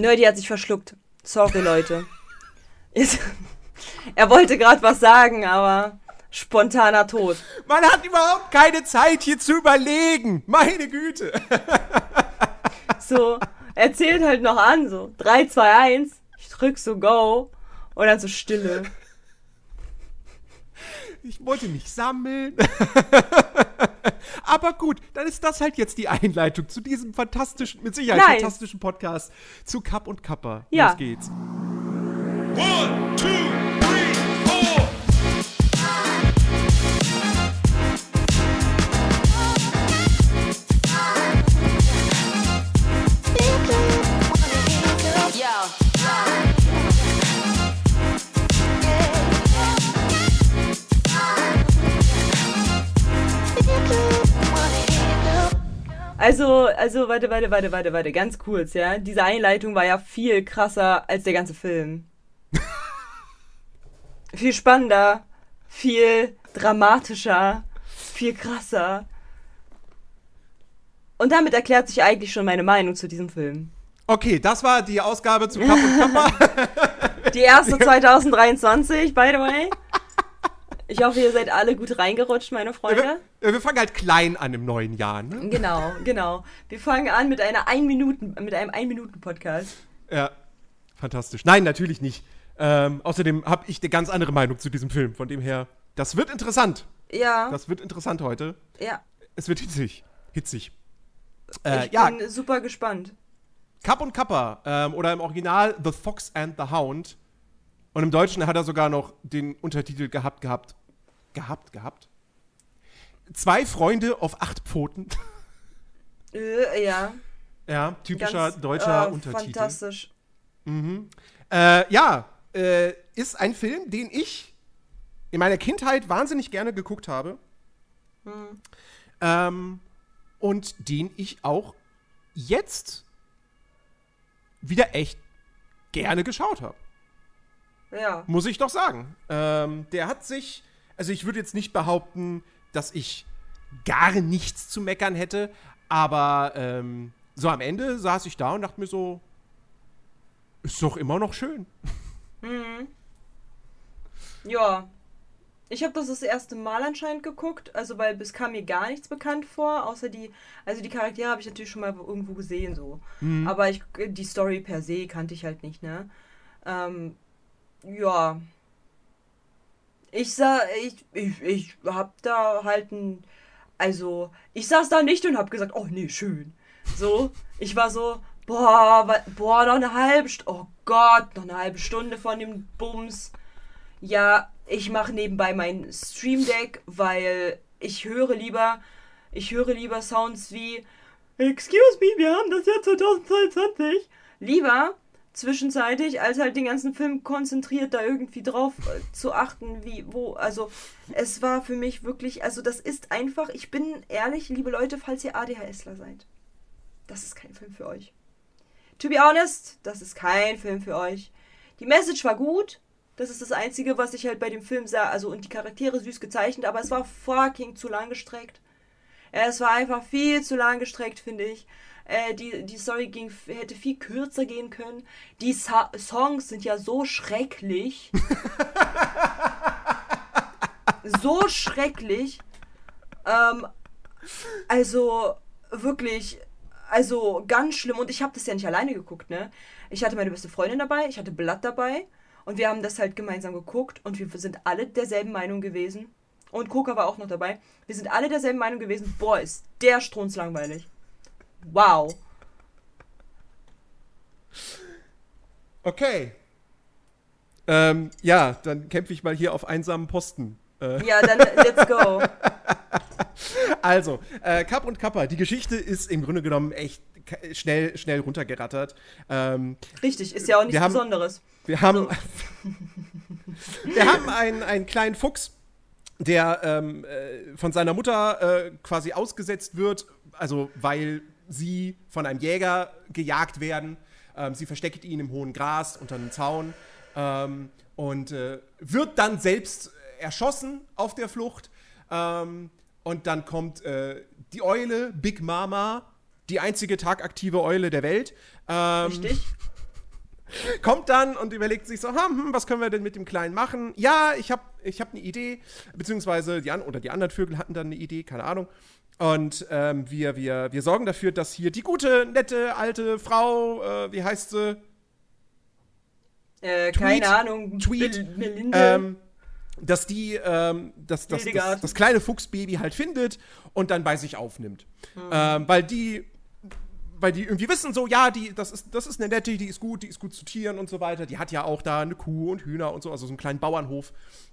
Nerdy hat sich verschluckt. Sorry, Leute. er wollte gerade was sagen, aber spontaner Tod. Man hat überhaupt keine Zeit hier zu überlegen. Meine Güte. so, er zählt halt noch an, so 3, 2, 1. Ich drück so Go und dann so Stille. Ich wollte mich sammeln. Aber gut, dann ist das halt jetzt die Einleitung zu diesem fantastischen, mit Sicherheit nice. fantastischen Podcast zu Kapp und Kappa. Ja. Los geht's. One, two, Also, also, warte, warte, warte, warte, warte, ganz kurz, ja. Diese Einleitung war ja viel krasser als der ganze Film. viel spannender, viel dramatischer, viel krasser. Und damit erklärt sich eigentlich schon meine Meinung zu diesem Film. Okay, das war die Ausgabe zu Kapp und Kappa. die erste 2023, by the way. Ich hoffe, ihr seid alle gut reingerutscht, meine Freunde. Wir, wir fangen halt klein an im neuen Jahr, ne? Genau, genau. Wir fangen an mit einer ein Minuten, mit einem Ein-Minuten-Podcast. Ja, fantastisch. Nein, natürlich nicht. Ähm, außerdem habe ich eine ganz andere Meinung zu diesem Film. Von dem her, das wird interessant. Ja. Das wird interessant heute. Ja. Es wird hitzig. Hitzig. Äh, ich ja. bin super gespannt. Kapp und Kappa ähm, oder im Original The Fox and the Hound. Und im Deutschen hat er sogar noch den Untertitel gehabt gehabt gehabt, gehabt. Zwei Freunde auf acht Pfoten. Äh, ja. Ja, typischer Ganz, deutscher äh, Untertitel. Fantastisch. Mhm. Äh, ja, äh, ist ein Film, den ich in meiner Kindheit wahnsinnig gerne geguckt habe. Mhm. Ähm, und den ich auch jetzt wieder echt gerne geschaut habe. Ja. Muss ich doch sagen. Ähm, der hat sich also ich würde jetzt nicht behaupten, dass ich gar nichts zu meckern hätte, aber ähm, so am Ende saß ich da und dachte mir so, ist doch immer noch schön. Mhm. Ja. Ich habe das das erste Mal anscheinend geguckt, also weil es kam mir gar nichts bekannt vor, außer die, also die Charaktere habe ich natürlich schon mal irgendwo gesehen so, mhm. aber ich, die Story per se kannte ich halt nicht, ne? Ähm, ja, ich sah, ich, ich, ich hab da halt ein, also, ich saß da nicht und hab gesagt, oh nee, schön. So, ich war so, boah, boah, noch eine halbe Stunde, oh Gott, noch eine halbe Stunde von dem Bums. Ja, ich mache nebenbei mein Stream Deck, weil ich höre lieber, ich höre lieber Sounds wie, excuse me, wir haben das Jahr 2022. Lieber zwischenzeitig, als halt den ganzen Film konzentriert da irgendwie drauf äh, zu achten, wie, wo, also es war für mich wirklich, also das ist einfach, ich bin ehrlich, liebe Leute, falls ihr ADHSler seid, das ist kein Film für euch. To be honest, das ist kein Film für euch. Die Message war gut, das ist das Einzige, was ich halt bei dem Film sah, also und die Charaktere süß gezeichnet, aber es war fucking zu lang gestreckt. Es war einfach viel zu lang gestreckt, finde ich. Äh, die, die Story ging, hätte viel kürzer gehen können. Die Sa Songs sind ja so schrecklich. so schrecklich. Ähm, also wirklich, also ganz schlimm. Und ich habe das ja nicht alleine geguckt, ne? Ich hatte meine beste Freundin dabei, ich hatte Blatt dabei. Und wir haben das halt gemeinsam geguckt und wir sind alle derselben Meinung gewesen. Und Coca war auch noch dabei. Wir sind alle derselben Meinung gewesen. Boah, ist der Strunz langweilig. Wow. Okay. Ähm, ja, dann kämpfe ich mal hier auf einsamen Posten. Äh. Ja, dann let's go. Also, äh, Kapp und Kappa, die Geschichte ist im Grunde genommen echt schnell, schnell runtergerattert. Ähm, Richtig, ist ja auch nichts Besonderes. Wir haben, so. wir haben einen, einen kleinen Fuchs, der ähm, äh, von seiner Mutter äh, quasi ausgesetzt wird, also weil sie von einem Jäger gejagt werden. Ähm, sie versteckt ihn im hohen Gras unter einem Zaun ähm, und äh, wird dann selbst erschossen auf der Flucht. Ähm, und dann kommt äh, die Eule, Big Mama, die einzige tagaktive Eule der Welt. Ähm, Richtig. kommt dann und überlegt sich so, hm, was können wir denn mit dem Kleinen machen? Ja, ich habe ich hab eine Idee, beziehungsweise die, an oder die anderen Vögel hatten dann eine Idee, keine Ahnung. Und ähm, wir, wir, wir sorgen dafür, dass hier die gute, nette, alte Frau, äh, wie heißt sie? Äh, keine Ahnung. Tweet. Ähm, dass die ähm, das, das, das, das, kleine Fuchsbaby halt findet und dann bei sich aufnimmt. Mhm. Ähm, weil die weil die irgendwie wissen so, ja, die, das ist, das ist eine nette, die ist gut, die ist gut zu Tieren und so weiter. Die hat ja auch da eine Kuh und Hühner und so, also so einen kleinen Bauernhof.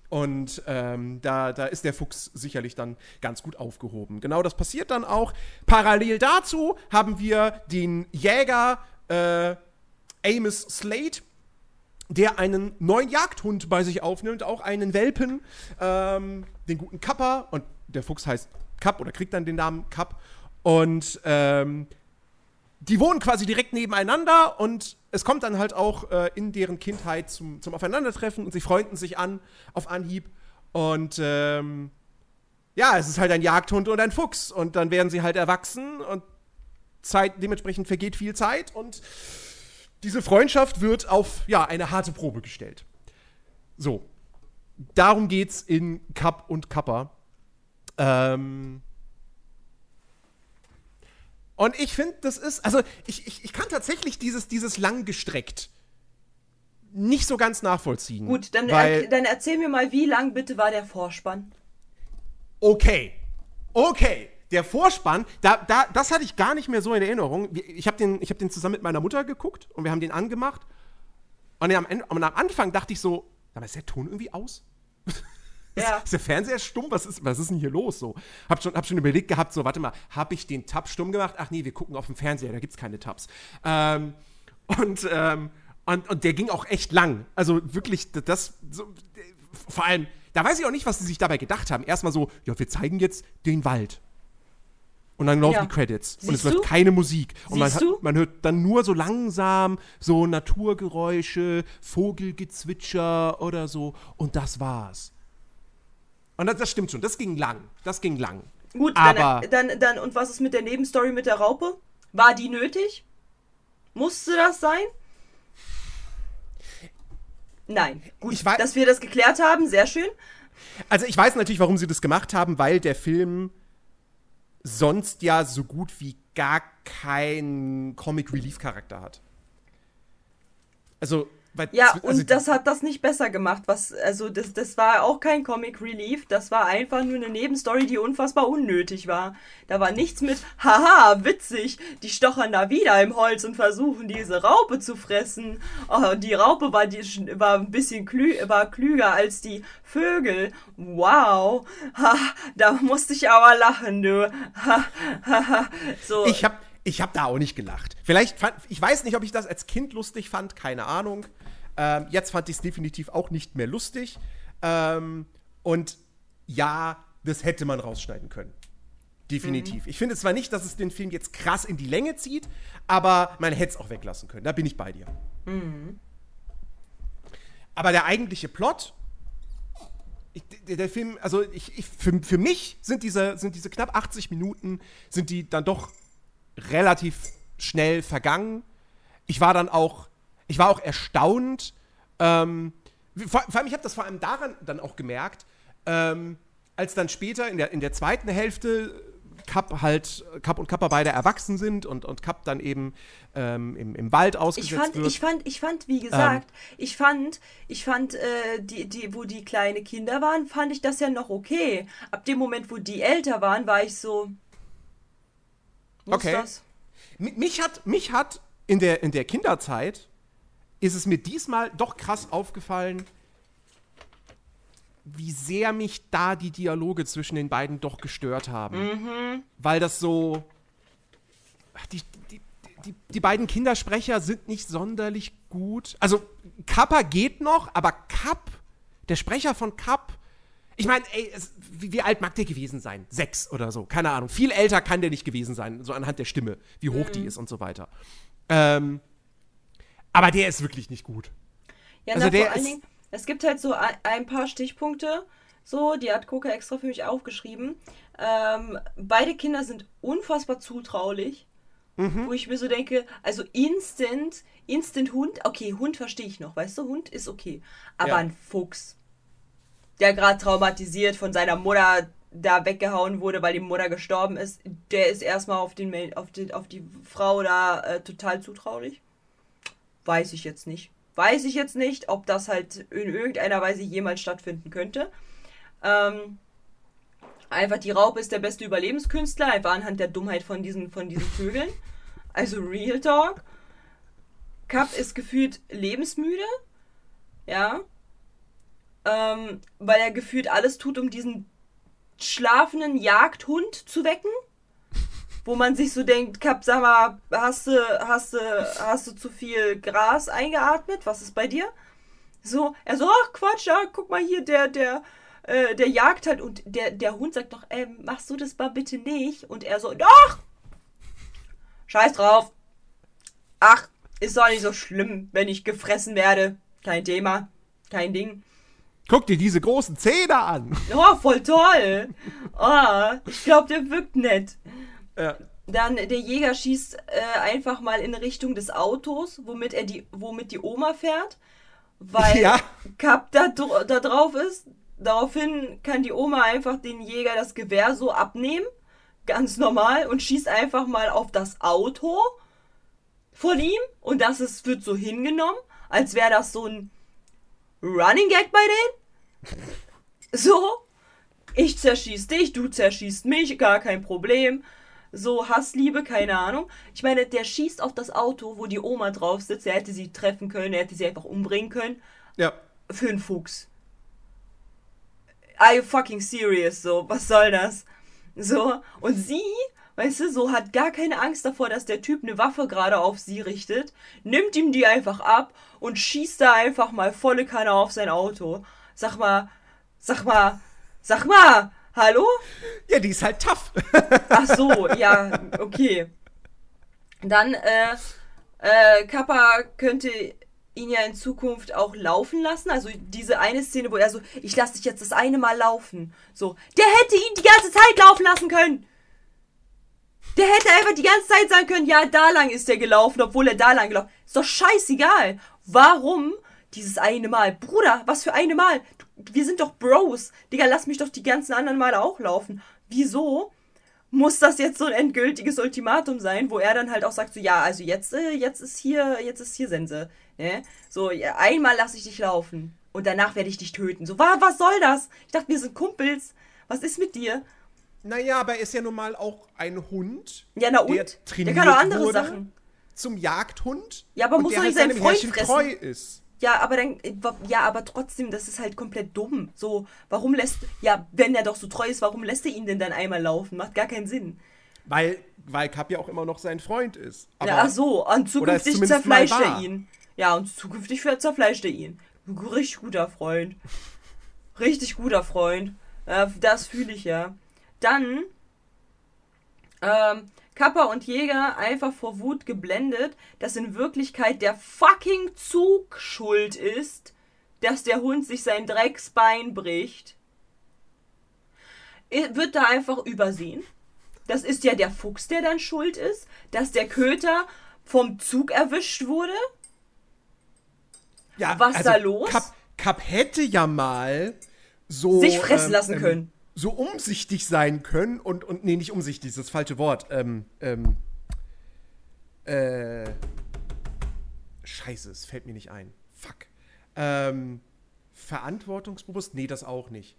Und ähm, da, da ist der Fuchs sicherlich dann ganz gut aufgehoben. Genau das passiert dann auch. Parallel dazu haben wir den Jäger äh, Amos Slade, der einen neuen Jagdhund bei sich aufnimmt, auch einen Welpen, ähm, den guten Kappa. Und der Fuchs heißt Kapp oder kriegt dann den Namen Kapp. Und ähm, die wohnen quasi direkt nebeneinander und es kommt dann halt auch äh, in deren Kindheit zum, zum Aufeinandertreffen und sie freunden sich an auf Anhieb. Und ähm, ja, es ist halt ein Jagdhund und ein Fuchs. Und dann werden sie halt erwachsen und Zeit, dementsprechend vergeht viel Zeit und diese Freundschaft wird auf ja, eine harte Probe gestellt. So. Darum geht's in Kapp und Kappa. Ähm, und ich finde, das ist, also ich, ich, ich kann tatsächlich dieses, dieses langgestreckt nicht so ganz nachvollziehen. Gut, dann, er, dann erzähl mir mal, wie lang bitte war der Vorspann? Okay. Okay. Der Vorspann, da, da, das hatte ich gar nicht mehr so in Erinnerung. Ich habe den, hab den zusammen mit meiner Mutter geguckt und wir haben den angemacht. Und am, Ende, und am Anfang dachte ich so, aber ist der Ton irgendwie aus? Ja. Ist der Fernseher stumm? Was ist, was ist denn hier los? So, hab schon, hab schon überlegt gehabt, so, warte mal, habe ich den Tab stumm gemacht? Ach nee, wir gucken auf dem Fernseher, da gibt es keine Tabs. Ähm, und, ähm, und, und der ging auch echt lang. Also wirklich, das, so, vor allem, da weiß ich auch nicht, was sie sich dabei gedacht haben. Erstmal so, ja, wir zeigen jetzt den Wald. Und dann laufen ja. die Credits. Siehst und es läuft keine Musik. Und man, man, hört dann nur so langsam so Naturgeräusche, Vogelgezwitscher oder so. Und das war's. Und das, das, stimmt schon, das ging lang. Das ging lang. Gut, aber dann, dann, dann, und was ist mit der Nebenstory mit der Raupe? War die nötig? Musste das sein? Nein. Gut, weiß, dass wir das geklärt haben, sehr schön. Also ich weiß natürlich, warum sie das gemacht haben, weil der Film sonst ja so gut wie gar keinen Comic Relief Charakter hat. Also weil, ja, also, und das hat das nicht besser gemacht. Was, also das, das war auch kein Comic Relief, das war einfach nur eine Nebenstory, die unfassbar unnötig war. Da war nichts mit, haha, witzig, die stochern da wieder im Holz und versuchen diese Raupe zu fressen. Oh, die Raupe war, die, war ein bisschen klü war klüger als die Vögel. Wow, ha, da musste ich aber lachen, du. Ha, ha, ha. so. Ich hab ich habe da auch nicht gelacht. Vielleicht fand, ich weiß nicht, ob ich das als Kind lustig fand, keine Ahnung. Ähm, jetzt fand ich es definitiv auch nicht mehr lustig. Ähm, und ja, das hätte man rausschneiden können. Definitiv. Mhm. Ich finde zwar nicht, dass es den Film jetzt krass in die Länge zieht, aber man hätte es auch weglassen können. Da bin ich bei dir. Mhm. Aber der eigentliche Plot, ich, der, der, Film, also ich, ich, für, für mich sind diese, sind diese knapp 80 Minuten, sind die dann doch relativ schnell vergangen. Ich war dann auch, ich war auch erstaunt. Ähm, vor, vor, allem, ich habe das vor allem daran dann auch gemerkt, ähm, als dann später in der, in der zweiten Hälfte Kapp halt, Kapp und Kappa beide erwachsen sind und, und Kapp dann eben ähm, im, im Wald ausgesetzt ich fand, wird. Ich fand, ich fand, wie gesagt, ähm, ich fand, ich fand, äh, die, die, wo die kleine Kinder waren, fand ich das ja noch okay. Ab dem Moment, wo die älter waren, war ich so, okay. Mich hat, mich hat in der, in der Kinderzeit ist es mir diesmal doch krass aufgefallen, wie sehr mich da die Dialoge zwischen den beiden doch gestört haben. Mhm. Weil das so. Die, die, die, die, beiden Kindersprecher sind nicht sonderlich gut. Also, Kappa geht noch, aber Kapp, der Sprecher von Kapp, ich meine, ey, es, wie, wie, alt mag der gewesen sein? Sechs oder so, keine Ahnung. Viel älter kann der nicht gewesen sein, so anhand der Stimme, wie hoch mhm. die ist und so weiter. Ähm, aber der ist wirklich nicht gut. Ja, also na, der vor allen Dingen, es gibt halt so ein, paar Stichpunkte, so, die hat Coca extra für mich aufgeschrieben. Ähm, beide Kinder sind unfassbar zutraulich wo ich mir so denke, also instant, instant Hund, okay, Hund verstehe ich noch, weißt du, Hund ist okay. Aber Ja. ein Fuchs, der gerade traumatisiert von seiner Mutter da weggehauen wurde, weil die Mutter gestorben ist, der ist erstmal auf, den, auf, die, auf die Frau da äh, total zutraulich. Weiß ich jetzt nicht. Weiß ich jetzt nicht, ob das halt in irgendeiner Weise jemals stattfinden könnte. Ähm, einfach die Raupe ist der beste Überlebenskünstler, einfach anhand der Dummheit von diesen, von diesen Vögeln. Also Real Talk. Cup ist gefühlt lebensmüde. Ja. Ähm, weil er gefühlt alles tut, um diesen schlafenden Jagdhund zu wecken. Wo man sich so denkt, Cup, sag mal, hast du, hast du, hast du zu viel Gras eingeatmet? Was ist bei dir? So, er so, ach Quatsch, ja, guck mal hier, der, der, äh, der jagt halt und der, der Hund sagt doch, ähm, machst du das mal bitte nicht? Und er so, doch! Scheiß drauf. Ach, ist doch nicht so schlimm, wenn ich gefressen werde. Kein Thema. Kein Ding. Guck dir diese großen Zähne an. Oh, voll toll. Oh, ich glaube, der wirkt nett. Ja. Dann der Jäger schießt äh, einfach mal in Richtung des Autos, womit er die, womit die Oma fährt, weil Ja. Kap da, da drauf ist. Daraufhin kann die Oma einfach den Jäger das Gewehr so abnehmen, ganz normal, und schießt einfach mal auf das Auto von ihm und das ist, wird so hingenommen, als wäre das so ein Running Gag bei denen. So, ich zerschieß dich, du zerschießt mich, gar kein Problem. So, Hassliebe, keine Ahnung. Ich meine, der schießt auf das Auto, wo die Oma drauf sitzt. Er hätte sie treffen können, er hätte sie einfach umbringen können. Ja. Für einen Fuchs. Are you fucking serious? So, was soll das? So, und sie, weißt du, so hat gar keine Angst davor, dass der Typ eine Waffe gerade auf sie richtet, nimmt ihm die einfach ab und schießt da einfach mal volle Kanne auf sein Auto. Sag mal, sag mal, sag mal, hallo? Ja, die ist halt tough. Ach so, ja, okay. Dann, äh, äh, Kappa könnte ihn ja in Zukunft auch laufen lassen. Also diese eine Szene, wo er so, ich lasse dich jetzt das eine Mal laufen. So, der hätte ihn die ganze Zeit laufen lassen können. Der hätte einfach die ganze Zeit sagen können, ja, da lang ist der gelaufen, obwohl er da lang gelaufen ist. doch scheißegal. Warum dieses eine Mal? Bruder, was für eine Mal? Wir sind doch Bros. Digga, lass mich doch die ganzen anderen Male auch laufen. Wieso? muss das jetzt so ein endgültiges Ultimatum sein, wo er dann halt auch sagt, so ja, also jetzt, äh, jetzt ist hier, jetzt ist hier Sense. Ne? So, ja, einmal lasse ich dich laufen und danach werde ich dich töten. So, wa, was soll das? Ich dachte, wir sind Kumpels. Was ist mit dir? Naja, aber er ist ja nun mal auch ein Hund. Ja, na und? Der, Der kann auch andere Sachen. Zum Jagdhund. Ja, aber und muss der doch nicht halt seinem Freund fressen. treu ist. Ja, aber dann, äh, ja, aber trotzdem, das ist halt komplett dumm. So, warum lässt, ja, wenn er doch so treu ist, warum lässt er ihn denn dann einmal laufen? Macht gar keinen Sinn. Weil, weil Cap ja auch immer noch sein Freund ist. Aber ja, ach so, und zukünftig zerfleischt er ihn. Ja, und zukünftig zerfleischt er ihn. Richtig guter Freund. Richtig guter Freund. Äh, das fühle ich ja. Dann, ähm, Kappa und Jäger einfach vor Wut geblendet, dass in Wirklichkeit der fucking Zug schuld ist, dass der Hund sich sein Drecksbein bricht. Wird da einfach übersehen. Das ist ja der Fuchs, der dann schuld ist, dass der Köter vom Zug erwischt wurde. ja, was da los? Cap, Cap hätte ja mal so. Sich fressen ähm, lassen können. So umsichtig sein können und, und nee, nicht umsichtig, das ist das falsche Wort. Ähm, ähm, äh, Scheiße, es fällt mir nicht ein. Fuck. Ähm, verantwortungsbewusst? Nee, das auch nicht.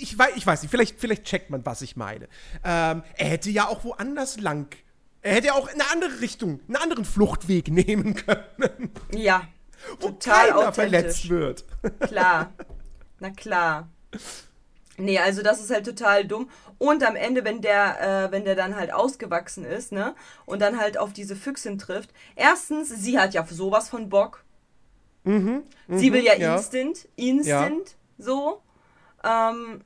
Ich weiß, ich weiß nicht, vielleicht, vielleicht checkt man, was ich meine. Ähm, er hätte ja auch woanders lang. Er hätte ja auch in eine andere Richtung, einen anderen Fluchtweg nehmen können, Ja. wo Total keiner verletzt wird. Klar. Na klar. Nee, also das ist halt total dumm. Und am Ende, wenn der, äh, wenn der dann halt ausgewachsen ist, ne? Und dann halt auf diese Füchsin trifft. Erstens, sie hat ja sowas von Bock. sie will ja, Mhm, ja. instant, instant, so. Ähm,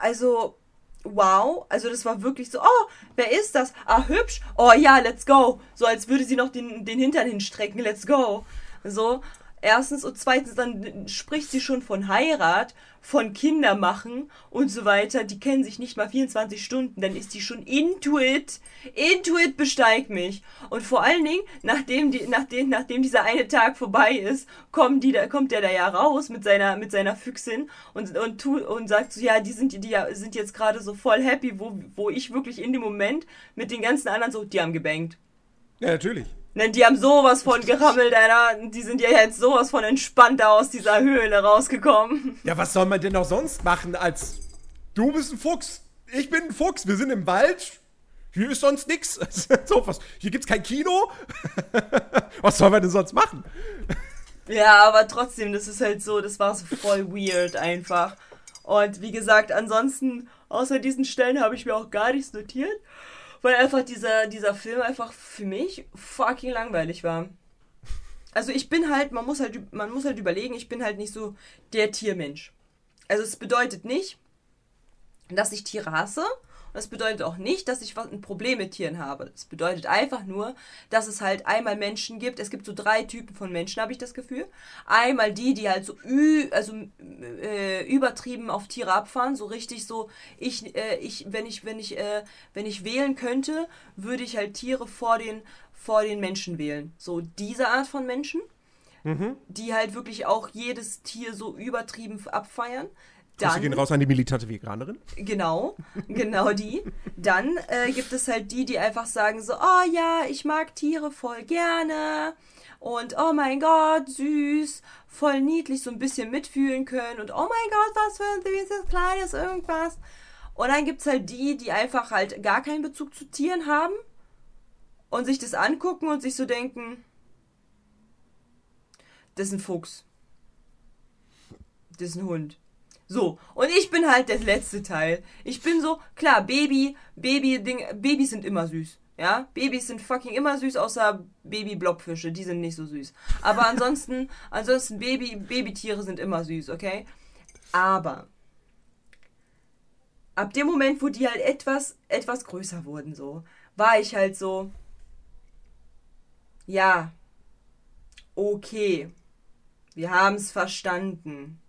also, wow. Also das war wirklich so, oh, wer ist das? Ah, hübsch. Oh ja, let's go. So als würde sie noch den, den Hintern hinstrecken, let's go. So. Erstens und zweitens, dann spricht sie schon von Heirat, von Kinder machen und so weiter. Die kennen sich nicht mal 24 Stunden, dann ist die schon Intuit. Intuit besteigt mich. Und vor allen Dingen, nachdem, die, nachdem, nachdem dieser eine Tag vorbei ist, kommt, die, da, kommt der da ja raus mit seiner, mit seiner Füchsin und, und, tu, und sagt so, ja, die sind, die sind jetzt gerade so voll happy, wo, wo ich wirklich in dem Moment mit den ganzen anderen so, die haben gebankt. Ja, natürlich. Ne, die haben sowas von gerammelt, Alter. Die sind ja jetzt sowas von entspannter aus dieser Höhle rausgekommen. Ja, was soll man denn auch sonst machen als du bist ein Fuchs, ich bin ein Fuchs, wir sind im Wald, hier ist sonst nichts. So, was, hier gibt's kein Kino. was soll man denn sonst machen? Ja, aber trotzdem, das ist halt so, das war so voll weird einfach. Und wie gesagt, ansonsten, außer diesen Stellen habe ich mir auch gar nichts notiert. Weil einfach dieser, dieser Film einfach für mich fucking langweilig war. Also ich bin halt, man muss halt, man muss halt überlegen, ich bin halt nicht so der Tiermensch. Also es bedeutet nicht, dass ich Tiere hasse das bedeutet auch nicht, dass ich ein Problem mit Tieren habe. Das bedeutet einfach nur, dass es halt einmal Menschen gibt. Es gibt so drei Typen von Menschen, habe ich das Gefühl. Einmal die, die halt so ü also, äh, übertrieben auf Tiere abfahren, so richtig so, ich, äh, ich, wenn ich, wenn ich, äh, wenn ich wählen könnte, würde ich halt Tiere vor den, vor den Menschen wählen. So diese Art von Menschen. Mhm. Die halt wirklich auch jedes Tier so übertrieben abfeiern. Dann, Grüße gehen raus an die militante Veganerin. Genau, genau die. Dann äh, gibt es halt die, die einfach sagen so, oh ja, ich mag Tiere voll gerne und oh mein Gott, süß, voll niedlich, so ein bisschen mitfühlen können und oh mein Gott, was für ein süßes, kleines irgendwas. Und dann gibt es halt die, die einfach halt gar keinen Bezug zu Tieren haben und sich das angucken und sich so denken, das ist ein Fuchs. Das ist ein Hund. So, und ich bin halt der letzte Teil. Ich bin so, klar, Baby, Baby, Ding, Babys sind immer süß. Ja, Babys sind fucking immer süß, außer Baby-Blobfische, die sind nicht so süß. Aber ansonsten, ansonsten Baby, Babytiere sind immer süß, okay? Aber ab dem Moment, wo die halt etwas, etwas größer wurden, so, war ich halt so, ja, okay, wir haben es verstanden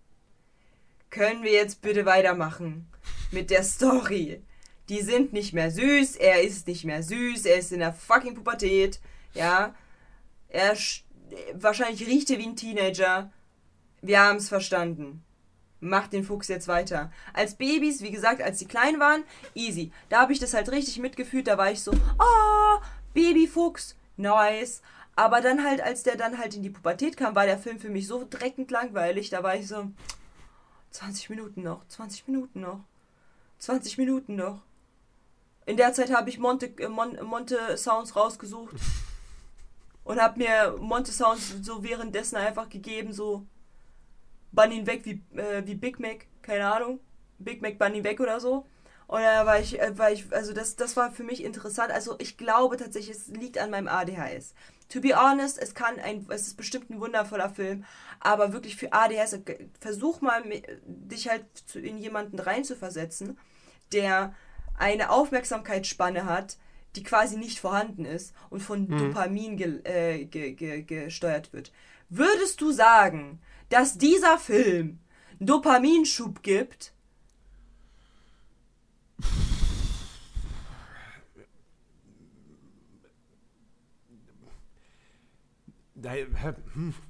können wir jetzt bitte weitermachen mit der Story? Die sind nicht mehr süß, er ist nicht mehr süß, er ist in der fucking Pubertät, ja. Er wahrscheinlich riecht er wie ein Teenager. Wir haben es verstanden. Macht den Fuchs jetzt weiter. Als Babys, wie gesagt, als die klein waren, easy. Da habe ich das halt richtig mitgefühlt. Da war ich so, oh, Babyfuchs, nice. Aber dann halt, als der dann halt in die Pubertät kam, war der Film für mich so dreckend langweilig. Da war ich so, 20 Minuten noch, 20 Minuten noch, 20 Minuten noch. In der Zeit habe ich Monte, äh, Mon, Monte Sounds rausgesucht und habe mir Monte Sounds so währenddessen einfach gegeben, so bann ihn weg wie, äh, wie Big Mac, keine Ahnung, Big Mac bann ihn weg oder so. Und da war ich, äh, war ich, also das, das war für mich interessant. Also ich glaube tatsächlich, es liegt an meinem ADHS. To be honest, es kann ein, es ist bestimmt ein wundervoller Film, aber wirklich für ADHS, versuch mal dich halt in jemanden reinzuversetzen, der eine Aufmerksamkeitsspanne hat, die quasi nicht vorhanden ist und von mhm. Dopamin ge, äh, ge, ge, gesteuert wird. Würdest du sagen, dass dieser Film Dopaminschub gibt?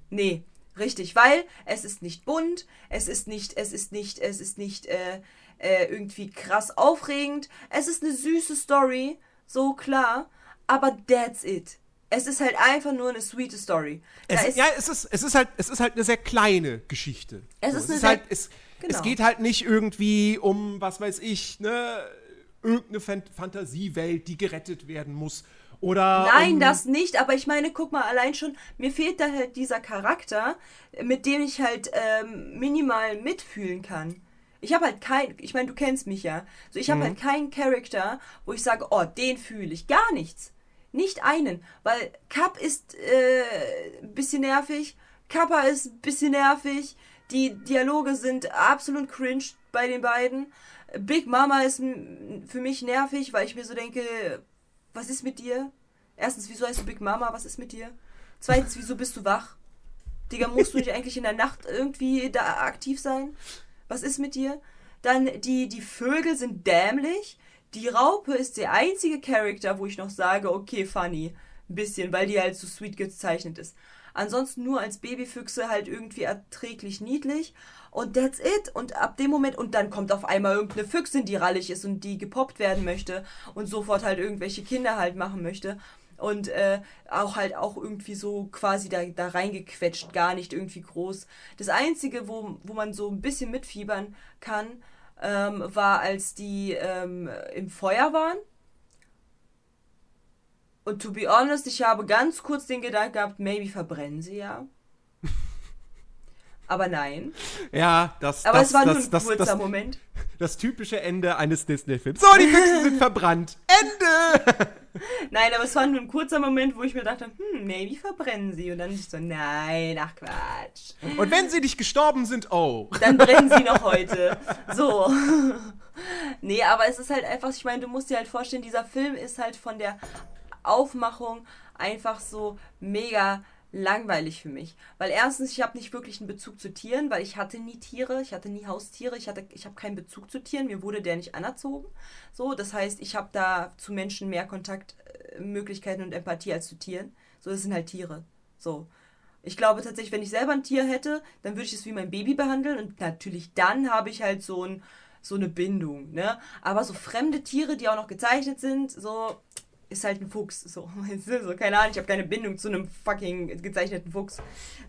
Nee, richtig, weil es ist nicht bunt, es ist nicht, es ist nicht, es ist nicht äh, äh, irgendwie krass aufregend, es ist eine süße Story, so klar, aber that's it. Es ist halt einfach nur eine sweete Story. Es, ist, ja, es ist, es ist halt, es ist halt eine sehr kleine Geschichte. Es so, ist, es ist halt, es, genau. es geht halt nicht irgendwie um, was weiß ich, ne, irgendeine Fantasiewelt, die gerettet werden muss, oder, Nein, um, das nicht, aber ich meine, guck mal, allein schon, mir fehlt da halt dieser Charakter, mit dem ich halt ähm, minimal mitfühlen kann. Ich habe halt kein, ich meine, du kennst mich ja. So, ich habe mhm. halt keinen Charakter, wo ich sage, oh, den fühle ich. Gar nichts. Nicht einen. Weil Cup ist äh, ein bisschen nervig, Kappa ist ein bisschen nervig, die Dialoge sind absolut cringe bei den beiden. Big Mama ist für mich nervig, weil ich mir so denke, was ist mit dir? Erstens, wieso heißt du Big Mama? Was ist mit dir? Zweitens, wieso bist du wach? Digga, musst du nicht eigentlich in der Nacht irgendwie da aktiv sein? Was ist mit dir? Dann die, die Vögel sind dämlich. Die Raupe ist der einzige Charakter, wo ich noch sage, okay, funny. Ein bisschen, weil die halt so sweet gezeichnet ist. Ansonsten nur als Babyfüchse halt irgendwie erträglich niedlich. Und that's it. Und ab dem Moment, und dann kommt auf einmal irgendeine Füchsin, die rallig ist und die gepoppt werden möchte und sofort halt irgendwelche Kinder halt machen möchte. Und äh, auch halt auch irgendwie so quasi da, da reingequetscht, gar nicht irgendwie groß. Das Einzige, wo, wo man so ein bisschen mitfiebern kann, ähm, war, als die ähm, im Feuer waren. Und to be honest, ich habe ganz kurz den Gedanken gehabt, maybe verbrennen sie ja. Aber nein. Ja, das Aber das, es war das, nur ein das, kurzer das, Moment. das typische Ende eines Disney-Films. So, die Füchse sind verbrannt. Ende! Nein, aber es war nur ein kurzer Moment, wo ich mir dachte, hm, maybe verbrennen sie. Und dann ich so, nein, ach Quatsch. Und wenn sie nicht gestorben sind, oh. Dann brennen sie noch heute. So. nee, aber es ist halt einfach, ich meine, du musst dir halt vorstellen, dieser Film ist halt von der Aufmachung einfach so mega langweilig für mich. Weil erstens, ich habe nicht wirklich einen Bezug zu Tieren, weil ich hatte nie Tiere, ich hatte nie Haustiere, ich, ich habe keinen Bezug zu Tieren, mir wurde der nicht anerzogen. So, das heißt, ich habe da zu Menschen mehr Kontaktmöglichkeiten und Empathie als zu Tieren. So, das sind halt Tiere. So. Ich glaube tatsächlich, wenn ich selber ein Tier hätte, dann würde ich es wie mein Baby behandeln und natürlich dann habe ich halt so, ein, so eine Bindung, ne? Aber so fremde Tiere, die auch noch gezeichnet sind, so, ist halt ein Fuchs. So, so keine Ahnung, ich habe keine Bindung zu einem fucking gezeichneten Fuchs.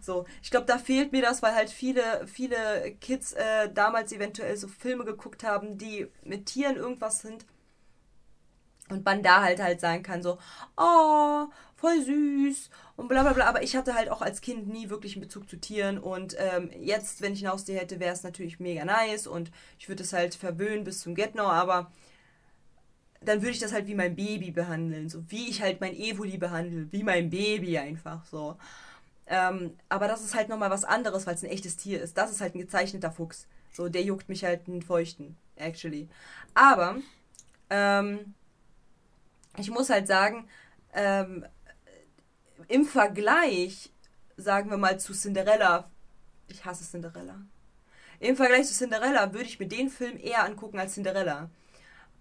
So, ich glaube, da fehlt mir das, weil halt viele, viele Kids äh, damals eventuell so Filme geguckt haben, die mit Tieren irgendwas sind. Und man da halt halt sagen kann, so, oh, voll süß und bla bla bla. Aber ich hatte halt auch als Kind nie wirklich einen Bezug zu Tieren. Und ähm, jetzt, wenn ich ein Haustier hätte, wäre es natürlich mega nice und ich würde es halt verwöhnen bis zum Get-No, aber dann würde ich das halt wie mein Baby behandeln. So wie ich halt mein Evoli behandle. Wie mein Baby einfach so. Ähm, aber das ist halt nochmal was anderes, weil es ein echtes Tier ist. Das ist halt ein gezeichneter Fuchs. So, der juckt mich halt einen Feuchten, actually. Aber, ähm, ich muss halt sagen, ähm, im Vergleich, sagen wir mal, zu Cinderella, ich hasse Cinderella. Im Vergleich zu Cinderella würde ich mir den Film eher angucken als Cinderella.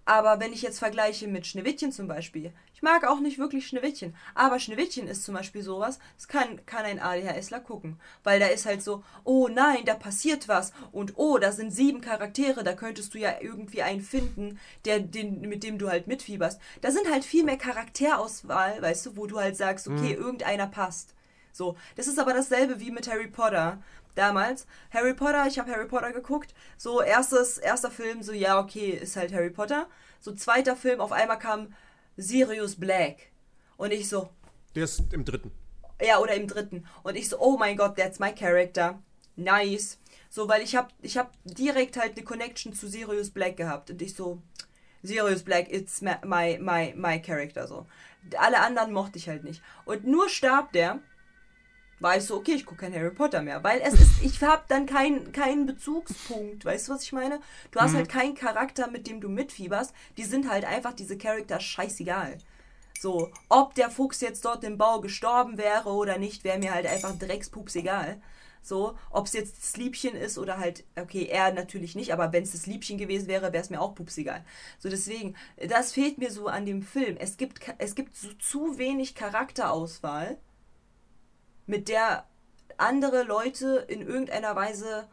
Aber wenn ich jetzt vergleiche mit Schneewittchen zum Beispiel, ich mag auch nicht wirklich Schneewittchen, aber Schneewittchen ist zum Beispiel sowas, das kann, kann ein ADHSler gucken. Weil da ist halt so, oh nein, da passiert was und oh, da sind sieben Charaktere, da könntest du ja irgendwie einen finden, der, den, mit dem du halt mitfieberst. Da sind halt viel mehr Charakterauswahl, weißt du, wo du halt sagst, okay, mhm. irgendeiner passt. So, das ist aber dasselbe wie mit Harry Potter damals. Harry Potter, ich habe Harry Potter geguckt. So, erstes, erster Film, so, ja, okay, ist halt Harry Potter. So, zweiter Film, auf einmal kam Sirius Black. Und ich so. Der ist im dritten. Ja, oder im dritten. Und ich so, oh mein Gott, that's my character. Nice. So, weil ich hab, ich hab direkt halt eine Connection zu Sirius Black gehabt. Und ich so, Sirius Black, it's my, my, my, my character, so. Alle anderen mochte ich halt nicht. Und nur starb der war ich so, okay, ich gucke kein Harry Potter mehr. Weil es ist, ich habe dann keinen kein Bezugspunkt. Weißt du, was ich meine? Du hast mhm. halt keinen Charakter, mit dem du mitfieberst. Die sind halt einfach diese Charakter scheißegal. So, ob der Fuchs jetzt dort im Bau gestorben wäre oder nicht, wäre mir halt einfach dreckspups egal. So, ob es jetzt das Liebchen ist oder halt, okay, er natürlich nicht, aber wenn es das Liebchen gewesen wäre, wäre es mir auch pups egal. So, deswegen, das fehlt mir so an dem Film. Es gibt, es gibt so zu wenig Charakterauswahl mit der andere Leute in irgendeiner Weise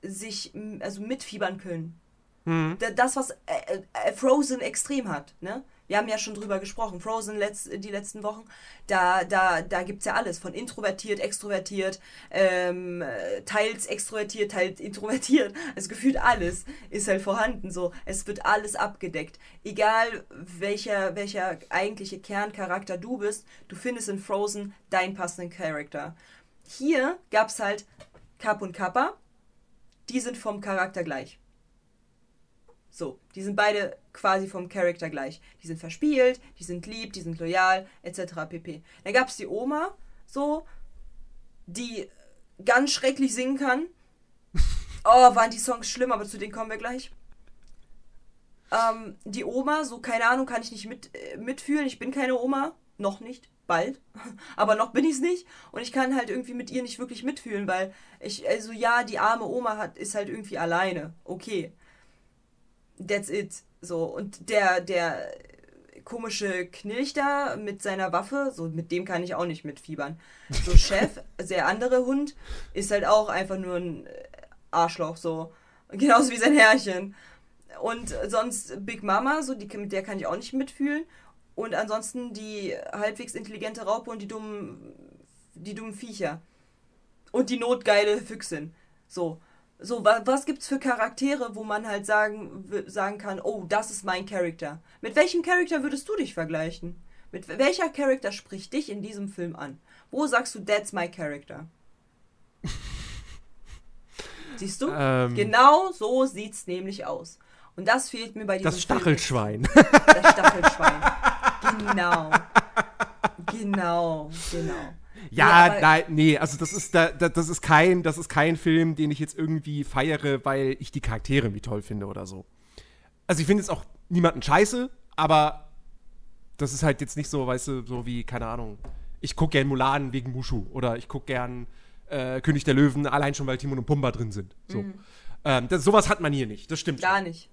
sich also mitfiebern können. Mhm. Das, was äh, äh, Frozen extrem hat, ne? Wir haben ja schon drüber gesprochen. Frozen letzt, die letzten Wochen, da, da, da gibt es ja alles. Von introvertiert, extrovertiert, ähm, teils extrovertiert, teils introvertiert. Also gefühlt alles ist halt vorhanden. So. Es wird alles abgedeckt. Egal welcher, welcher eigentliche Kerncharakter du bist, du findest in Frozen deinen passenden Charakter. Hier gab es halt Kap und Kappa. Die sind vom Charakter gleich. So, die sind beide quasi vom Charakter gleich. Die sind verspielt, die sind lieb, die sind loyal, etc. pp. Dann gab es die Oma, so, die ganz schrecklich singen kann. Oh, waren die Songs schlimm, aber zu denen kommen wir gleich. Ähm, die Oma, so, keine Ahnung, kann ich nicht mit, äh, mitfühlen. Ich bin keine Oma. Noch nicht. Bald. Aber noch bin ich es nicht. Und ich kann halt irgendwie mit ihr nicht wirklich mitfühlen, weil ich, also ja, die arme Oma hat, ist halt irgendwie alleine. Okay. That's it. So. Und der, der komische Knilch da mit seiner Waffe, so mit dem kann ich auch nicht mitfiebern. So Chef, der andere Hund, ist halt auch einfach nur ein Arschloch, so. Genauso wie sein Herrchen. Und sonst Big Mama, so, die, mit der kann ich auch nicht mitfühlen. Und ansonsten die halbwegs intelligente Raupe und die dummen, die dummen Viecher. Und die notgeile Füchsin. So. So, was, was gibt's für Charaktere, wo man halt sagen, sagen kann, oh, das ist mein Charakter. Mit welchem Charakter würdest du dich vergleichen? Mit welcher Charakter spricht dich in diesem Film an? Wo sagst du, that's my character? Siehst du? Ähm, genau so sieht's nämlich aus. Und das fehlt mir bei diesem Das Stachelschwein. Film. Das Stachelschwein. genau. Genau, genau. Ja, ja nein, nee, also das ist da, das ist kein, das ist kein Film, den ich jetzt irgendwie feiere, weil ich die Charaktere irgendwie toll finde oder so. Also ich finde jetzt auch niemanden scheiße, aber das ist halt jetzt nicht so, weißt du, so wie, keine Ahnung, ich gucke gern Mulan wegen Mushu oder ich gucke gern äh, König der Löwen allein schon, weil Timon und Pumba drin sind. So. Mhm. Ähm, das, sowas hat man hier nicht, das stimmt. Gar nicht.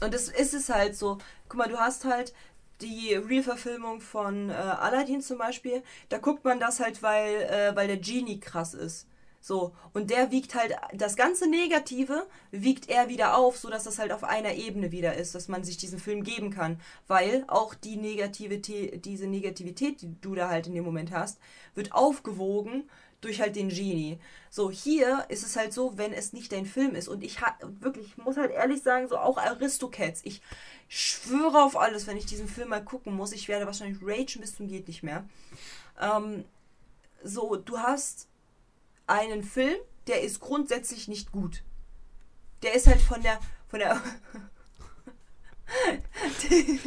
Und das ist es halt so. Guck mal, du hast halt die Real-Verfilmung von äh, Aladdin zum Beispiel. Da guckt man das halt, weil, äh, weil der Genie krass ist. So, und der wiegt halt, das ganze Negative wiegt er wieder auf, sodass das halt auf einer Ebene wieder ist, dass man sich diesen Film geben kann. Weil auch die Negativität, diese Negativität, die du da halt in dem Moment hast, wird aufgewogen durch halt den Genie. So, hier ist es halt so, wenn es nicht dein Film ist. Und ich wirklich, ich muss halt ehrlich sagen, so auch Aristocats. Ich schwöre auf alles, wenn ich diesen Film mal gucken muss, ich werde wahrscheinlich ragen bis zum geht nicht mehr. Ähm, so, du hast einen Film, der ist grundsätzlich nicht gut. Der ist halt von der, von der,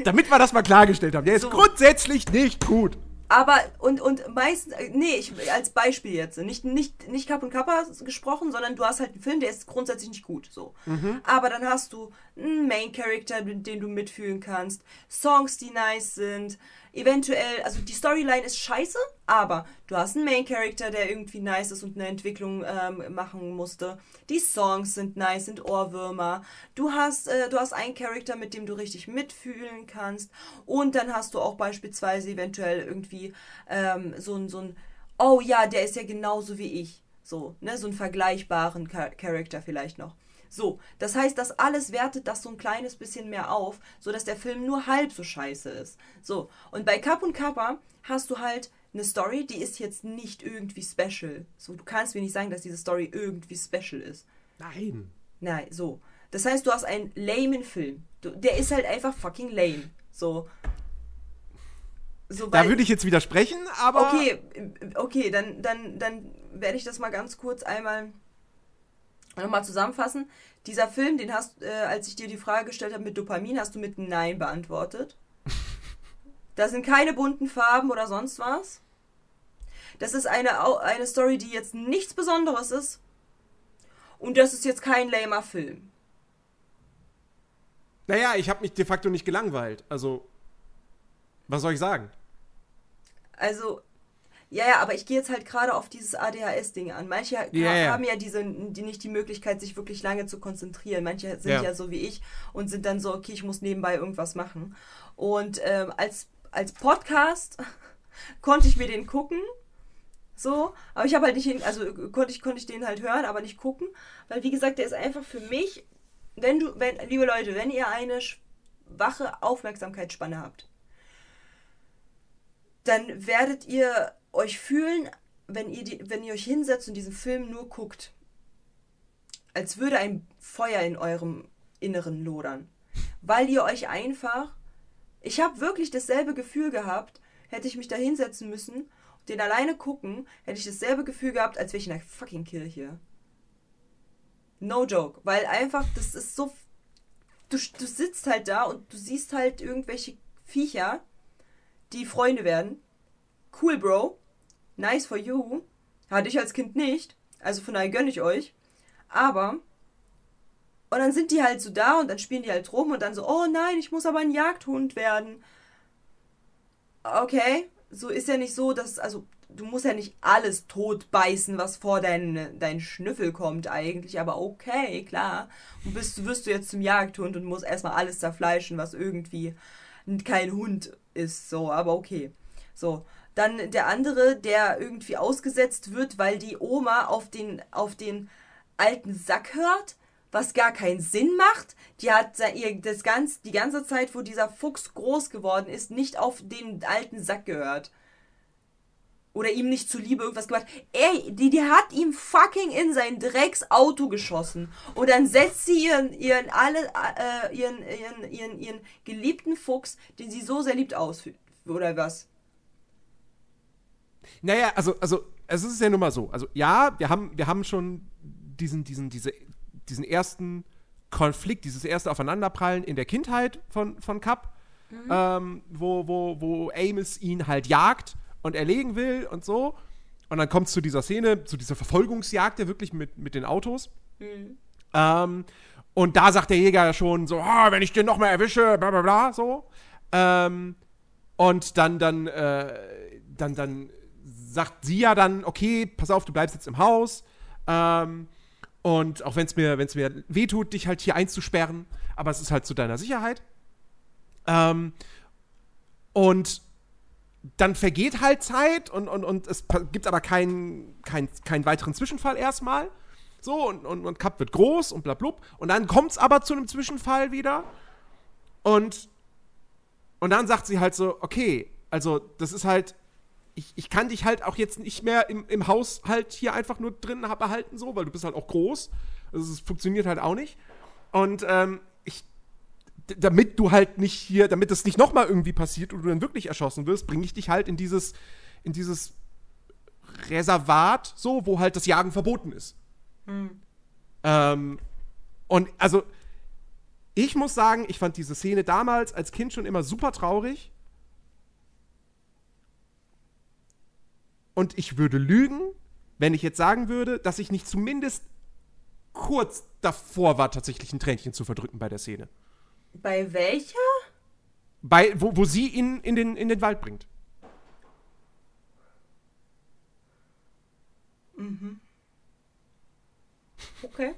Damit wir das mal klargestellt haben. Der ist so. grundsätzlich nicht gut. Aber, und, und meistens, äh, nee, ich, als Beispiel jetzt, nicht, nicht, nicht Kapp und Kappa gesprochen, sondern du hast halt einen Film, der ist grundsätzlich nicht gut, so. Mhm. Aber dann hast du einen Main Character, den du mitfühlen kannst, Songs, die nice sind, eventuell, also die Storyline ist scheiße, aber du hast einen Main Character, der irgendwie nice ist und eine Entwicklung ähm, machen musste. Die Songs sind nice, sind Ohrwürmer. Du hast, äh, du hast einen Charakter, mit dem du richtig mitfühlen kannst. Und dann hast du auch beispielsweise eventuell irgendwie ähm, so ein, so ein, oh ja, der ist ja genauso wie ich. So, ne, so einen vergleichbaren Char Charakter vielleicht noch. So, das heißt, das alles wertet das so ein kleines bisschen mehr auf, sodass der Film nur halb so scheiße ist. So, und bei Kapp und Kappa hast du halt eine Story, die ist jetzt nicht irgendwie special. So, du kannst mir nicht sagen, dass diese Story irgendwie special ist. Nein. Nein, so. Das heißt, du hast einen lamen Film. Du, der ist halt einfach fucking lame. So. so da würde ich jetzt widersprechen, aber. Okay, okay, dann, dann, dann werde ich das mal ganz kurz einmal nochmal zusammenfassen. Dieser Film, den hast, äh, als ich dir die Frage gestellt habe mit Dopamin, hast du mit Nein beantwortet. da sind keine bunten Farben oder sonst was. Das ist eine, eine Story, die jetzt nichts Besonderes ist. Und das ist jetzt kein lamer Film. Naja, ich habe mich de facto nicht gelangweilt. Also, was soll ich sagen? Also, ja, ja, aber ich gehe jetzt halt gerade auf dieses ADHS-Ding an. Manche yeah, haben ja diese, die nicht die Möglichkeit, sich wirklich lange zu konzentrieren. Manche sind ja. ja so wie ich und sind dann so, okay, ich muss nebenbei irgendwas machen. Und ähm, als, als Podcast konnte ich mir den gucken. So, aber ich habe halt nicht, also konnte ich, konnte ich den halt hören, aber nicht gucken. Weil, wie gesagt, der ist einfach für mich, wenn du, wenn, liebe Leute, wenn ihr eine wache Aufmerksamkeitsspanne habt, dann werdet ihr euch fühlen, wenn ihr, die, wenn ihr euch hinsetzt und diesen Film nur guckt, als würde ein Feuer in eurem Inneren lodern. Weil ihr euch einfach. Ich habe wirklich dasselbe Gefühl gehabt, hätte ich mich da hinsetzen müssen, den alleine gucken, hätte ich dasselbe Gefühl gehabt, als wäre ich in einer fucking Kirche. No joke. Weil einfach, das ist so. Du, du sitzt halt da und du siehst halt irgendwelche Viecher, die Freunde werden. Cool, Bro nice for you. Hatte ich als Kind nicht. Also von daher gönne ich euch. Aber. Und dann sind die halt so da und dann spielen die halt rum und dann so, oh nein, ich muss aber ein Jagdhund werden. okay, so ist ja nicht so, dass, also du musst ja nicht alles tot beißen, was vor deinen dein Schnüffel kommt eigentlich, aber okay, klar. Und bist, wirst du jetzt zum Jagdhund und musst erstmal alles zerfleischen, was irgendwie kein Hund ist, so, aber okay. So. Dann der andere, der irgendwie ausgesetzt wird, weil die Oma auf den, auf den alten Sack hört, was gar keinen Sinn macht. Die hat ihr das ganz, die ganze Zeit, wo dieser Fuchs groß geworden ist, nicht auf den alten Sack gehört oder ihm nicht zuliebe irgendwas gemacht. Ey, die, die hat ihm fucking in sein Drecksauto geschossen. Und dann setzt sie ihren, ihren, alle, äh, ihren, ihren, ihren, ihren geliebten Fuchs, den sie so sehr liebt, aus. Oder was? Naja, also, also, es ist ja nun mal so. Also, ja, wir haben, wir haben schon diesen, diesen, diese, diesen ersten Konflikt, dieses erste Aufeinanderprallen in der Kindheit von, von Kapp, mhm. ähm, wo, wo, wo Amos ihn halt jagt und erlegen will und so. Und dann kommt es zu dieser Szene, zu dieser Verfolgungsjagd ja wirklich mit, mit den Autos. Mhm. Ähm, und da sagt der Jäger ja schon so, oh, wenn ich den noch mal erwische, bla bla bla, so. Ähm, und dann, dann, äh, dann, dann sagt sie ja dann, okay, pass auf, du bleibst jetzt im Haus. Ähm, und auch wenn es mir, wenn's mir wehtut, dich halt hier einzusperren, aber es ist halt zu deiner Sicherheit. Ähm, und dann vergeht halt Zeit und, und, und es gibt aber keinen kein, kein weiteren Zwischenfall erstmal. So, und, und, und Cup wird groß und bla blub. Und dann kommt es aber zu einem Zwischenfall wieder. Und, und dann sagt sie halt so, okay, also das ist halt, ich, ich kann dich halt auch jetzt nicht mehr im, im Haus halt hier einfach nur drin behalten, so, weil du bist halt auch groß. Also es funktioniert halt auch nicht. Und ähm, damit du halt nicht hier, damit das nicht nochmal irgendwie passiert und du dann wirklich erschossen wirst, bringe ich dich halt in dieses, in dieses Reservat, so, wo halt das Jagen verboten ist. Mhm. Ähm, und also, ich muss sagen, ich fand diese Szene damals als Kind schon immer super traurig. Und ich würde lügen, wenn ich jetzt sagen würde, dass ich nicht zumindest kurz davor war, tatsächlich ein Tränchen zu verdrücken bei der Szene. Bei welcher? Bei, wo, wo sie ihn in den, in den Wald bringt. Mhm. Okay.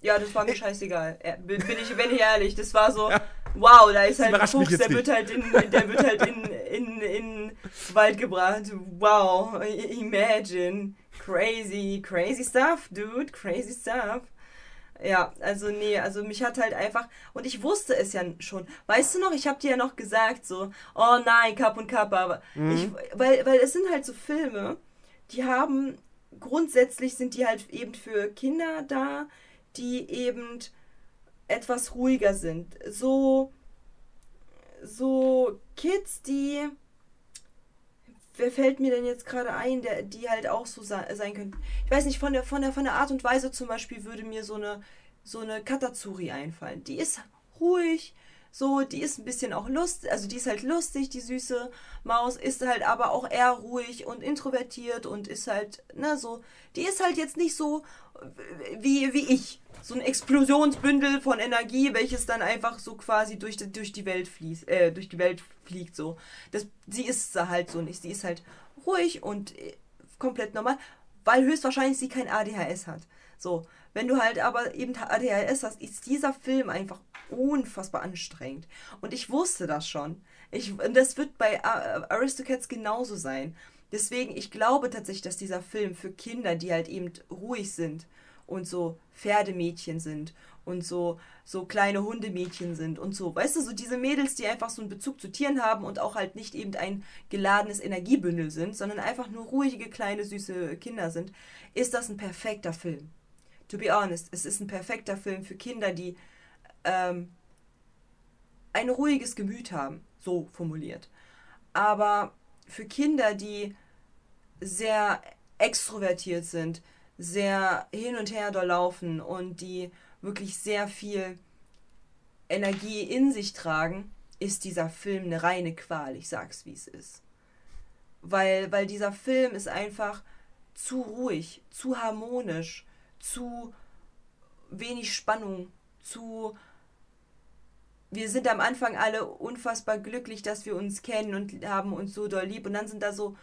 Ja, das war mir scheißegal. Bin, bin ich, bin ich ehrlich. Das war so, ja. Wow, da ist halt ein Fuchs, der wird halt, in, der wird halt in, in, in Wald gebracht. Wow, imagine. Crazy, crazy stuff, dude, crazy stuff. Ja, also nee, also mich hat halt einfach und ich wusste es ja schon. Weißt du noch, ich habe dir ja noch gesagt so, oh nein, Cup und aber mhm. ich, weil weil es sind halt so Filme, die haben grundsätzlich sind die halt eben für Kinder da, die eben etwas ruhiger sind. So so Kids, die wer fällt mir denn jetzt gerade ein, der, die halt auch so sein könnten? Ich weiß nicht, von der, von, der, von der Art und Weise zum Beispiel würde mir so eine, so eine Katazuri einfallen. Die ist ruhig, so, die ist ein bisschen auch lustig, also die ist halt lustig, die süße Maus, ist halt aber auch eher ruhig und introvertiert und ist halt, ne, so, die ist halt jetzt nicht so wie, wie ich. So ein Explosionsbündel von Energie, welches dann einfach so quasi durch die, durch die Welt fließt, äh, durch die Welt fliegt, so. Das, sie ist halt so nicht. Sie ist halt ruhig und äh, komplett normal, weil höchstwahrscheinlich sie kein ADHS hat. So, wenn du halt aber eben ADHS hast, ist dieser Film einfach unfassbar anstrengend. Und ich wusste das schon. Ich, das wird bei Aristocats genauso sein. Deswegen, ich glaube tatsächlich, dass dieser Film für Kinder, die halt eben ruhig sind und so Pferdemädchen sind und so, so kleine Hundemädchen sind und so, weißt du, so diese Mädels, die einfach so einen Bezug zu Tieren haben und auch halt nicht eben ein geladenes Energiebündel sind, sondern einfach nur ruhige, kleine, süße Kinder sind, ist das ein perfekter Film. To be honest, es ist ein perfekter Film für Kinder, die ähm, ein ruhiges Gemüt haben, so formuliert. Aber für Kinder, die sehr extrovertiert sind, sehr hin und her durchlaufen und die wirklich sehr viel Energie in sich tragen, ist dieser Film eine reine Qual. Ich sag's, wie es ist. Weil, weil dieser Film ist einfach zu ruhig, zu harmonisch, zu wenig Spannung, zu wir sind am Anfang alle unfassbar glücklich, dass wir uns kennen und haben uns so doll lieb. Und dann sind da so.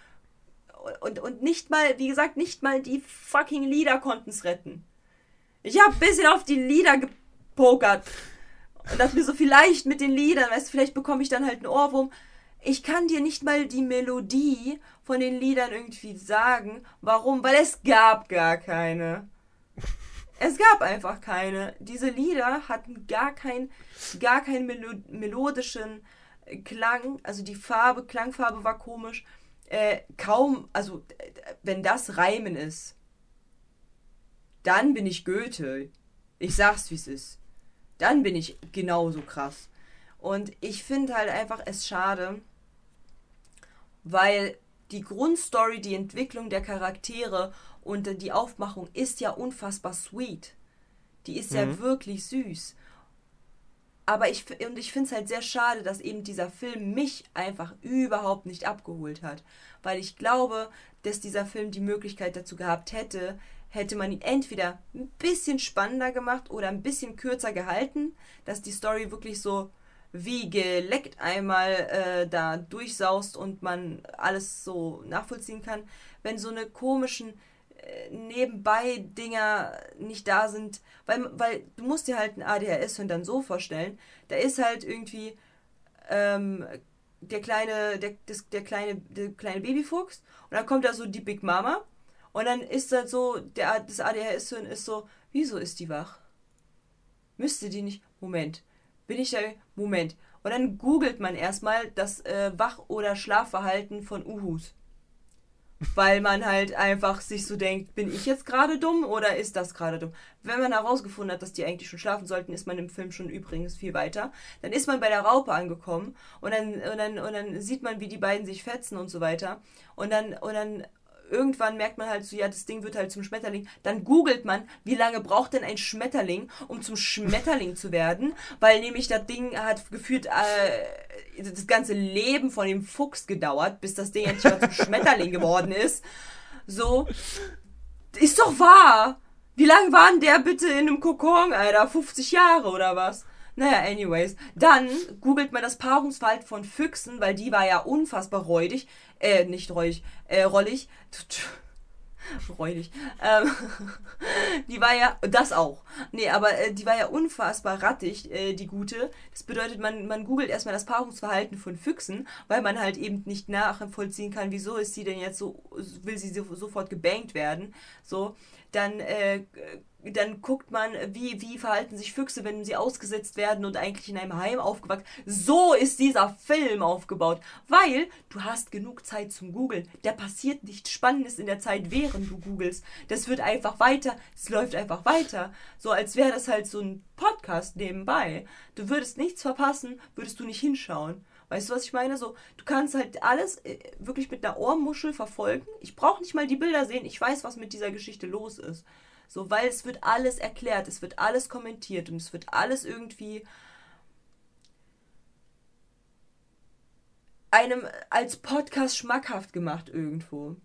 Und, und nicht mal, wie gesagt, nicht mal die fucking Lieder konnten es retten. Ich habe ein bisschen auf die Lieder gepokert. Und dachte mir so, vielleicht mit den Liedern, weißt du, vielleicht bekomme ich dann halt einen Ohrwurm. Ich kann dir nicht mal die Melodie von den Liedern irgendwie sagen. Warum? Weil es gab gar keine. Es gab einfach keine. Diese Lieder hatten gar, kein, gar keinen Melo melodischen Klang. Also die Farbe, Klangfarbe war komisch. Äh, kaum, also wenn das Reimen ist, dann bin ich Goethe. Ich sag's, wie es ist. Dann bin ich genauso krass. Und ich finde halt einfach es schade, weil die Grundstory, die Entwicklung der Charaktere und die Aufmachung ist ja unfassbar sweet. Die ist mhm. ja wirklich süß. Aber ich, und ich finde es halt sehr schade, dass eben dieser Film mich einfach überhaupt nicht abgeholt hat. Weil ich glaube, dass dieser Film die Möglichkeit dazu gehabt hätte, hätte man ihn entweder ein bisschen spannender gemacht oder ein bisschen kürzer gehalten, dass die Story wirklich so wie geleckt einmal äh, da durchsaust und man alles so nachvollziehen kann. Wenn so eine komischen äh, Nebenbei-Dinger nicht da sind, weil, weil du musst dir halt ein ADHS und dann so vorstellen, da ist halt irgendwie ähm, der kleine, der, das, der kleine, der kleine Babyfuchs und dann kommt da so die Big Mama und dann ist das so, der, das ADHS-Hirn ist so, wieso ist die wach? Müsste die nicht? Moment, bin ich da? Moment. Und dann googelt man erstmal das äh, Wach- oder Schlafverhalten von Uhus. Weil man halt einfach sich so denkt, bin ich jetzt gerade dumm oder ist das gerade dumm? Wenn man herausgefunden hat, dass die eigentlich schon schlafen sollten, ist man im Film schon übrigens viel weiter. Dann ist man bei der Raupe angekommen und dann, und dann, und dann sieht man, wie die beiden sich fetzen und so weiter. Und dann, und dann irgendwann merkt man halt so, ja, das Ding wird halt zum Schmetterling. Dann googelt man, wie lange braucht denn ein Schmetterling, um zum Schmetterling zu werden? Weil nämlich das Ding hat gefühlt äh, das ganze Leben von dem Fuchs gedauert, bis das Ding endlich mal zum Schmetterling geworden ist. So. Ist doch wahr! Wie lange war denn der bitte in einem Kokon, Alter? 50 Jahre oder was? Naja, anyways. Dann googelt man das Paarungsverhalten von Füchsen, weil die war ja unfassbar räudig. Äh, nicht räudig, äh, rollig. räudig. Ähm, die war ja, das auch. Nee, aber äh, die war ja unfassbar rattig, äh, die gute. Das bedeutet, man, man googelt erstmal das Paarungsverhalten von Füchsen, weil man halt eben nicht nachvollziehen kann, wieso ist sie denn jetzt so, will sie so, sofort gebankt werden. So, dann äh, dann guckt man, wie, wie verhalten sich Füchse, wenn sie ausgesetzt werden und eigentlich in einem Heim aufgewachsen. So ist dieser Film aufgebaut, weil du hast genug Zeit zum Googeln. Da passiert nichts Spannendes in der Zeit, während du googelst. Das wird einfach weiter, es läuft einfach weiter. So als wäre das halt so ein Podcast nebenbei. Du würdest nichts verpassen, würdest du nicht hinschauen. Weißt du, was ich meine? So, du kannst halt alles äh, wirklich mit einer Ohrmuschel verfolgen. Ich brauche nicht mal die Bilder sehen. Ich weiß, was mit dieser Geschichte los ist. So, weil es wird alles erklärt, es wird alles kommentiert und es wird alles irgendwie einem als Podcast schmackhaft gemacht irgendwo.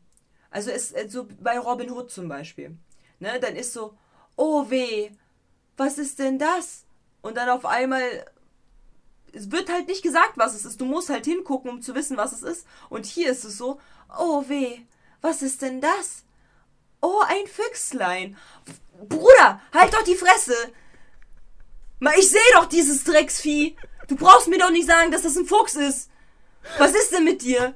Also es äh, so bei Robin Hood zum Beispiel. Ne, dann ist so, oh weh, was ist denn das? Und dann auf einmal es wird halt nicht gesagt, was es ist. Du musst halt hingucken, um zu wissen, was es ist. Und hier ist es so, oh weh, was ist denn das? Oh, ein Füchslein. Bruder, halt doch die Fresse. Ich sehe doch dieses Drecksvieh. Du brauchst mir doch nicht sagen, dass das ein Fuchs ist. Was ist denn mit dir?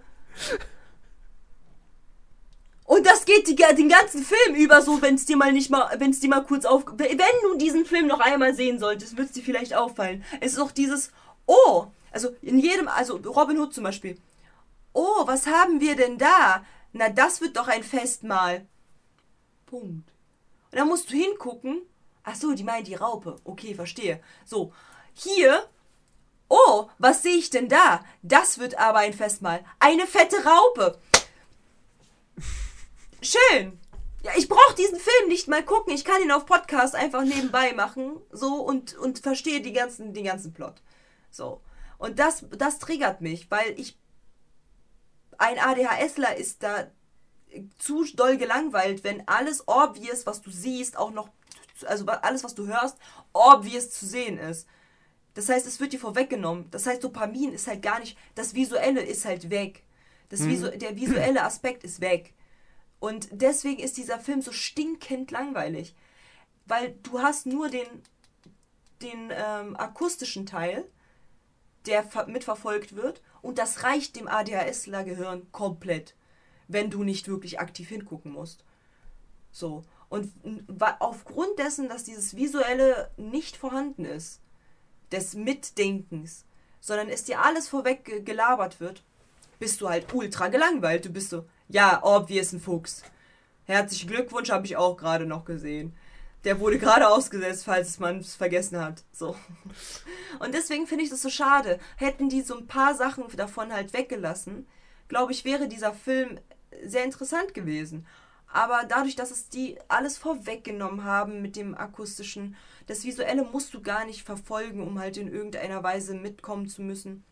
Und das geht die, den ganzen Film über so, wenn es dir mal nicht mal, wenn es dir mal kurz auf, wenn du diesen Film noch einmal sehen solltest, wird es dir vielleicht auffallen. Es ist auch dieses, oh, also in jedem, also Robin Hood zum Beispiel. Oh, was haben wir denn da? Na, das wird doch ein Festmahl. Punkt. Und dann musst du hingucken. Ach so, die meint die Raupe. Okay, verstehe. So, hier. Oh, was sehe ich denn da? Das wird aber ein Festmahl. Eine fette Raupe. Schön. Ja, ich brauche diesen Film nicht mal gucken. Ich kann ihn auf Podcast einfach nebenbei machen. So und, und verstehe die ganzen, den ganzen Plot. So. Und das, das triggert mich, weil ich. Ein ADHSler ist da zu doll gelangweilt, wenn alles obvious, was du siehst, auch noch, also alles, was du hörst, obvious zu sehen ist. Das heißt, es wird dir vorweggenommen. Das heißt, Dopamin ist halt gar nicht, das Visuelle ist halt weg. Das Visu Der visuelle Aspekt ist weg. Und deswegen ist dieser Film so stinkend langweilig. Weil du hast nur den, den ähm, akustischen Teil, der mitverfolgt wird. Und das reicht dem ADHSler-Gehirn komplett, wenn du nicht wirklich aktiv hingucken musst. So. Und aufgrund dessen, dass dieses Visuelle nicht vorhanden ist, des Mitdenkens, sondern es dir alles vorweg gelabert wird, bist du halt ultra gelangweilt. Du bist so, ja, obvious ein Fuchs. Herzlichen Glückwunsch, habe ich auch gerade noch gesehen. Der wurde gerade ausgesetzt, falls man es vergessen hat. So. Und deswegen finde ich das so schade. Hätten die so ein paar Sachen davon halt weggelassen, glaube ich, wäre dieser Film sehr interessant gewesen. Aber dadurch, dass es die alles vorweggenommen haben mit dem akustischen, das Visuelle musst du gar nicht verfolgen, um halt in irgendeiner Weise mitkommen zu müssen.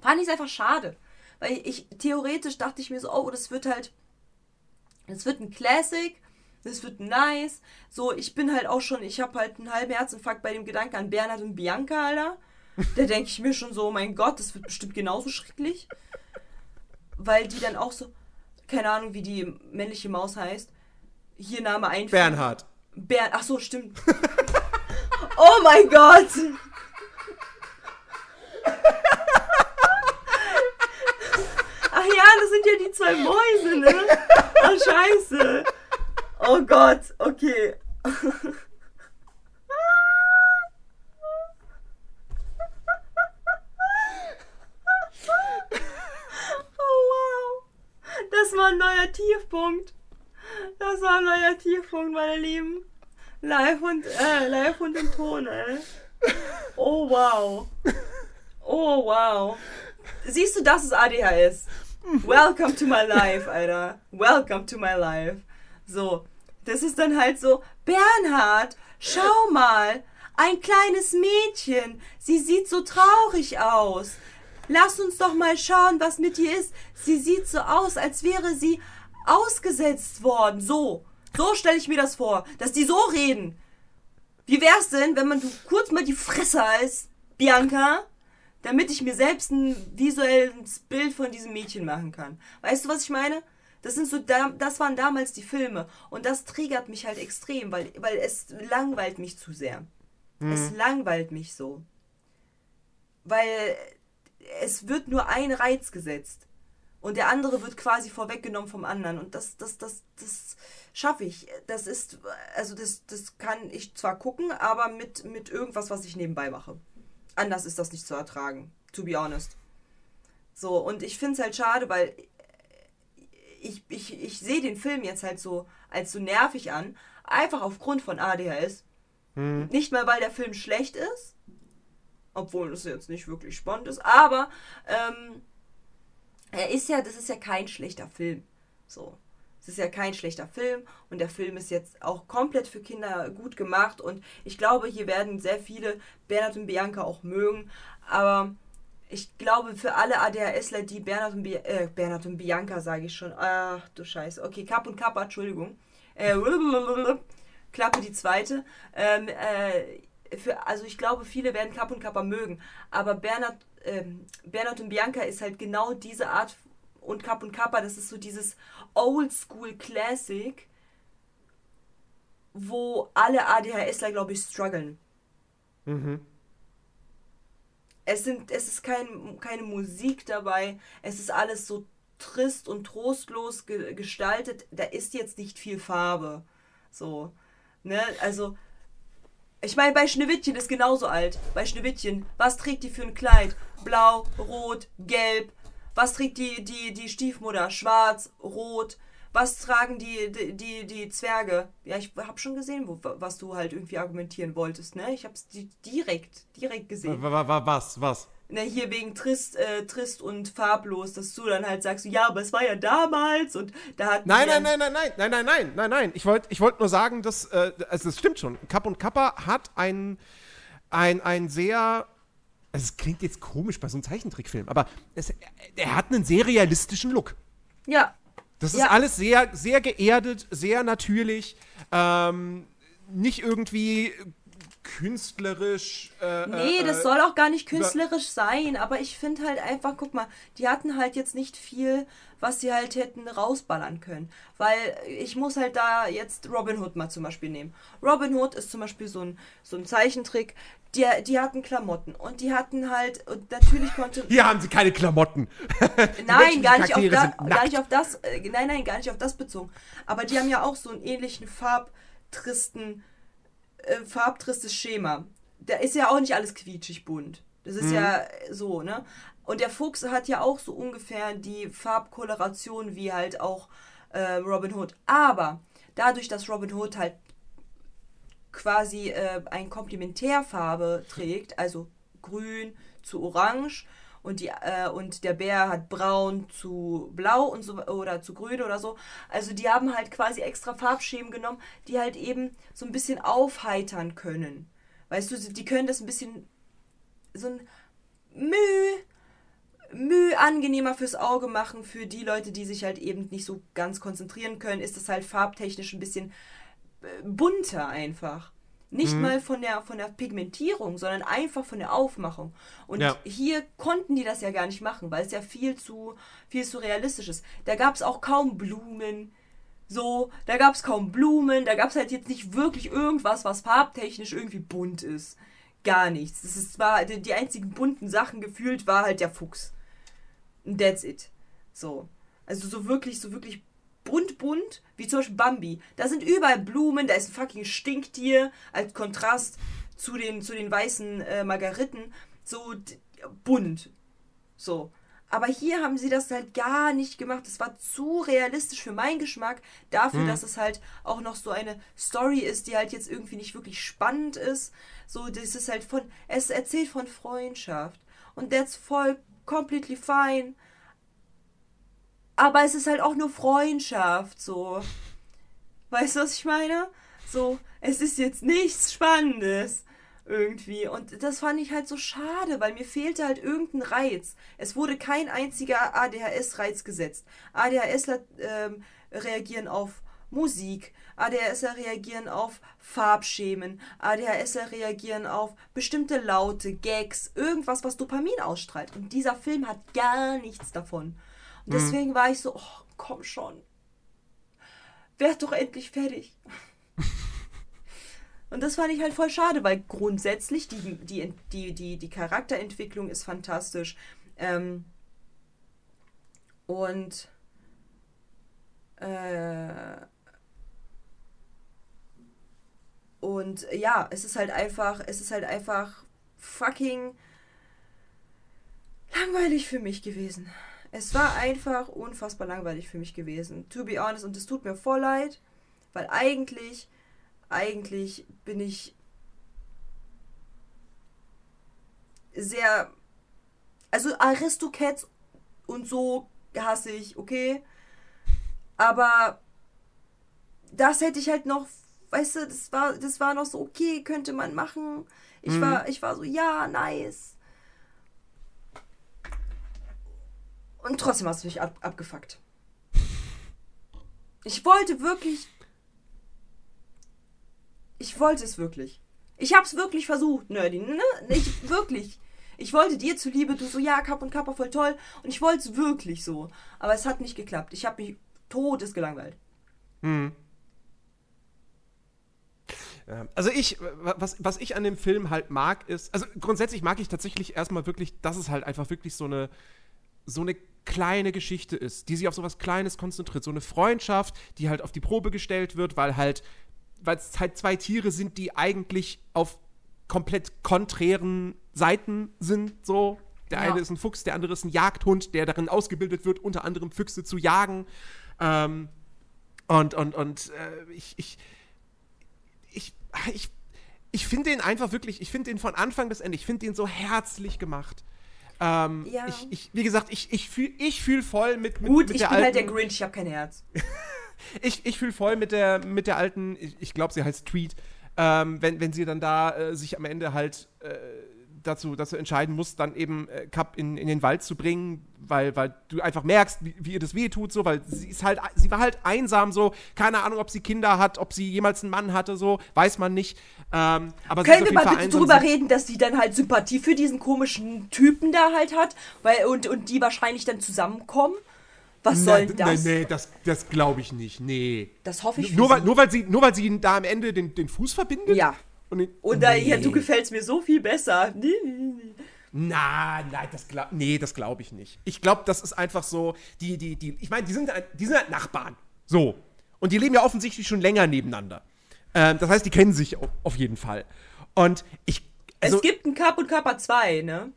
Fand ich es einfach schade. Weil ich theoretisch dachte ich mir so, oh, das wird halt, das wird ein Classic, das wird nice. So, ich bin halt auch schon, ich habe halt einen halben Herzinfarkt bei dem Gedanken an Bernhard und Bianca, Alter. Da denke ich mir schon so, oh mein Gott, das wird bestimmt genauso schrecklich. Weil die dann auch so, keine Ahnung, wie die männliche Maus heißt. Hier Name ein. Bernhard. Bern, ach so, stimmt. oh mein Gott! Ach ja, das sind ja die zwei Mäuse, ne? Oh, scheiße. Oh Gott, okay. Das war ein neuer Tiefpunkt. Das war ein neuer Tiefpunkt, meine Lieben. Live und, äh, live und im Ton, ey. Oh wow. Oh wow. Siehst du, das ist ADHS. Welcome to my life, Alter. Welcome to my life. So, das ist dann halt so, Bernhard, schau mal, ein kleines Mädchen, sie sieht so traurig aus. Lass uns doch mal schauen, was mit ihr ist. Sie sieht so aus, als wäre sie ausgesetzt worden. So, so stelle ich mir das vor, dass die so reden. Wie wär's denn, wenn man du kurz mal die Fresse heißt, Bianca? damit ich mir selbst ein visuelles Bild von diesem Mädchen machen kann. Weißt du, was ich meine? Das sind so, das waren damals die Filme und das triggert mich halt extrem, weil, weil es langweilt mich zu sehr. Mhm. Es langweilt mich so. Weil es wird nur ein Reiz gesetzt und der andere wird quasi vorweggenommen vom anderen und das, das, das, das schaffe ich. Das ist, also das, das kann ich zwar gucken, aber mit, mit irgendwas, was ich nebenbei mache anders ist das nicht zu ertragen, to be honest. So, und ich finde es halt schade, weil ich, ich, ich sehe den Film jetzt halt so als so nervig an, einfach aufgrund von ADHS. Hm. Nicht mal, weil der Film schlecht ist, obwohl es jetzt nicht wirklich spannend ist, aber ähm, er ist ja, das ist ja kein schlechter Film. So. Es ist ja kein schlechter Film und der Film ist jetzt auch komplett für Kinder gut gemacht und ich glaube, hier werden sehr viele Bernhard und Bianca auch mögen, aber ich glaube, für alle ADHSler, die Bernhard und, Bi äh, Bernhard und Bianca, sage ich schon, ach du Scheiße, okay, Kapp und Kappa, Entschuldigung, äh, Klappe die zweite, ähm, äh, für, also ich glaube, viele werden Kapp und Kappa mögen, aber Bernhard, ähm, Bernhard und Bianca ist halt genau diese Art und Kapp und Kappa, das ist so dieses Oldschool Classic, wo alle ADHSler, glaube ich, strugglen. Mhm. Es, sind, es ist kein, keine Musik dabei, es ist alles so trist und trostlos ge gestaltet. Da ist jetzt nicht viel Farbe. So, ne, also. Ich meine, bei Schneewittchen ist genauso alt. Bei Schneewittchen, was trägt die für ein Kleid? Blau, rot, gelb, was trägt die, die, die Stiefmutter? Schwarz, rot. Was tragen die, die, die, Zwerge? Ja, ich habe schon gesehen, wo, was du halt irgendwie argumentieren wolltest, ne? Ich habe es direkt, direkt gesehen. Was, was? Na, hier wegen trist, äh, trist und farblos, dass du dann halt sagst, ja, aber es war ja damals und da hat. Nein, nein, nein, nein, nein, nein, nein, nein, nein, nein. Ich wollte ich wollt nur sagen, dass, äh, also es stimmt schon. Kapp und Kappa hat ein, ein, ein sehr also es klingt jetzt komisch bei so einem Zeichentrickfilm, aber es, er hat einen sehr realistischen Look. Ja. Das ist ja. alles sehr, sehr geerdet, sehr natürlich. Ähm, nicht irgendwie künstlerisch. Äh, nee, äh, das soll auch gar nicht künstlerisch sein, aber ich finde halt einfach, guck mal, die hatten halt jetzt nicht viel, was sie halt hätten rausballern können. Weil ich muss halt da jetzt Robin Hood mal zum Beispiel nehmen. Robin Hood ist zum Beispiel so ein, so ein Zeichentrick, die, die hatten Klamotten und die hatten halt, und natürlich konnte. Hier haben sie keine Klamotten. nein, gar nicht, auf da, gar nicht auf das, äh, nein, nein, gar nicht auf das bezogen. Aber die haben ja auch so einen ähnlichen farbtristen, äh, farbtristes Schema. Da ist ja auch nicht alles quietschig bunt. Das ist mhm. ja so, ne? Und der Fuchs hat ja auch so ungefähr die Farbkoloration wie halt auch äh, Robin Hood. Aber dadurch, dass Robin Hood halt quasi äh, eine Komplementärfarbe trägt, also grün zu orange und, die, äh, und der Bär hat braun zu blau und so oder zu grün oder so. Also die haben halt quasi extra Farbschemen genommen, die halt eben so ein bisschen aufheitern können. Weißt du, die können das ein bisschen so ein Müh, Müh angenehmer fürs Auge machen. Für die Leute, die sich halt eben nicht so ganz konzentrieren können, ist das halt farbtechnisch ein bisschen bunter einfach. Nicht mhm. mal von der, von der Pigmentierung, sondern einfach von der Aufmachung. Und ja. hier konnten die das ja gar nicht machen, weil es ja viel zu, viel zu realistisch ist. Da gab es auch kaum Blumen. So, da gab es kaum Blumen, da gab es halt jetzt nicht wirklich irgendwas, was farbtechnisch irgendwie bunt ist. Gar nichts. Das ist zwar, die, die einzigen bunten Sachen gefühlt war halt der Fuchs. That's it. So. Also so wirklich, so wirklich bunt, bunt, wie zum Beispiel Bambi. Da sind überall Blumen, da ist ein fucking Stinktier als Kontrast zu den, zu den weißen äh, Margariten. So bunt. So. Aber hier haben sie das halt gar nicht gemacht. Es war zu realistisch für meinen Geschmack. Dafür, mhm. dass es halt auch noch so eine Story ist, die halt jetzt irgendwie nicht wirklich spannend ist. So, das ist halt von. Es erzählt von Freundschaft. Und that's voll completely fine. Aber es ist halt auch nur Freundschaft, so. Weißt du, was ich meine? So, es ist jetzt nichts Spannendes irgendwie. Und das fand ich halt so schade, weil mir fehlte halt irgendein Reiz. Es wurde kein einziger ADHS-Reiz gesetzt. ADHSler ähm, reagieren auf Musik, ADHSler reagieren auf Farbschemen, ADHSler reagieren auf bestimmte Laute, Gags, irgendwas, was Dopamin ausstrahlt. Und dieser Film hat gar nichts davon. Und deswegen mhm. war ich so, oh, komm schon. Werd doch endlich fertig. Und das fand ich halt voll schade, weil grundsätzlich die, die, die, die, die Charakterentwicklung ist fantastisch. Ähm, und äh, und ja, es ist halt einfach, es ist halt einfach fucking langweilig für mich gewesen. Es war einfach unfassbar langweilig für mich gewesen. To be honest. Und es tut mir voll leid, weil eigentlich, eigentlich bin ich sehr. Also Aristocats und so hasse ich, okay. Aber das hätte ich halt noch, weißt du, das war, das war noch so, okay, könnte man machen. Ich mhm. war, ich war so, ja, nice. Und trotzdem hast du mich ab abgefuckt. Ich wollte wirklich. Ich wollte es wirklich. Ich hab's wirklich versucht, Nerdy. Ne? Ich, wirklich. Ich wollte dir zuliebe, du so, ja, Kapp und Kappa voll toll. Und ich wollte es wirklich so. Aber es hat nicht geklappt. Ich habe mich todes gelangweilt. Hm. Also ich, was, was ich an dem Film halt mag, ist, also grundsätzlich mag ich tatsächlich erstmal wirklich, dass es halt einfach wirklich so eine, so eine kleine Geschichte ist, die sich auf so was Kleines konzentriert. So eine Freundschaft, die halt auf die Probe gestellt wird, weil halt, weil es halt zwei Tiere sind, die eigentlich auf komplett konträren Seiten sind, so. Der ja. eine ist ein Fuchs, der andere ist ein Jagdhund, der darin ausgebildet wird, unter anderem Füchse zu jagen. Ähm, und und, und äh, ich, ich, ich, ich, ich finde den einfach wirklich, ich finde den von Anfang bis Ende, ich finde den so herzlich gemacht. Ähm, ja. ich, ich, wie gesagt, ich, ich fühle ich fühl voll mit, mit Gut, mit ich bin alten, halt der Grinch, ich habe kein Herz. ich ich fühle voll mit der, mit der alten, ich, ich glaube, sie heißt Tweet, ähm, wenn, wenn sie dann da äh, sich am Ende halt äh, dazu, dazu entscheiden musst, dann eben äh, Cup in, in den Wald zu bringen, weil, weil du einfach merkst, wie, wie ihr das weh tut, so, weil sie ist halt, sie war halt einsam, so, keine Ahnung, ob sie Kinder hat, ob sie jemals einen Mann hatte, so, weiß man nicht. Ähm, aber Können wir mal bitte einsam, drüber reden, dass sie dann halt Sympathie für diesen komischen Typen da halt hat, weil, und, und die wahrscheinlich dann zusammenkommen? Was Na, soll das? Nee, nee, das, das glaube ich nicht. Nee. Das hoffe ich nur weil, nur weil sie Nur weil sie da am Ende den, den Fuß verbindet? Ja. Und, und nee. da, ja, du gefällst mir so viel besser. Nee, nee, nee. Na, nein, das glaub, nee, das glaube ich nicht. Ich glaube, das ist einfach so, die, die, die, ich meine, die sind, die sind halt Nachbarn. So. Und die leben ja offensichtlich schon länger nebeneinander. Ähm, das heißt, die kennen sich auf jeden Fall. Und ich. Also, es gibt einen Cup und Kappa 2, ne?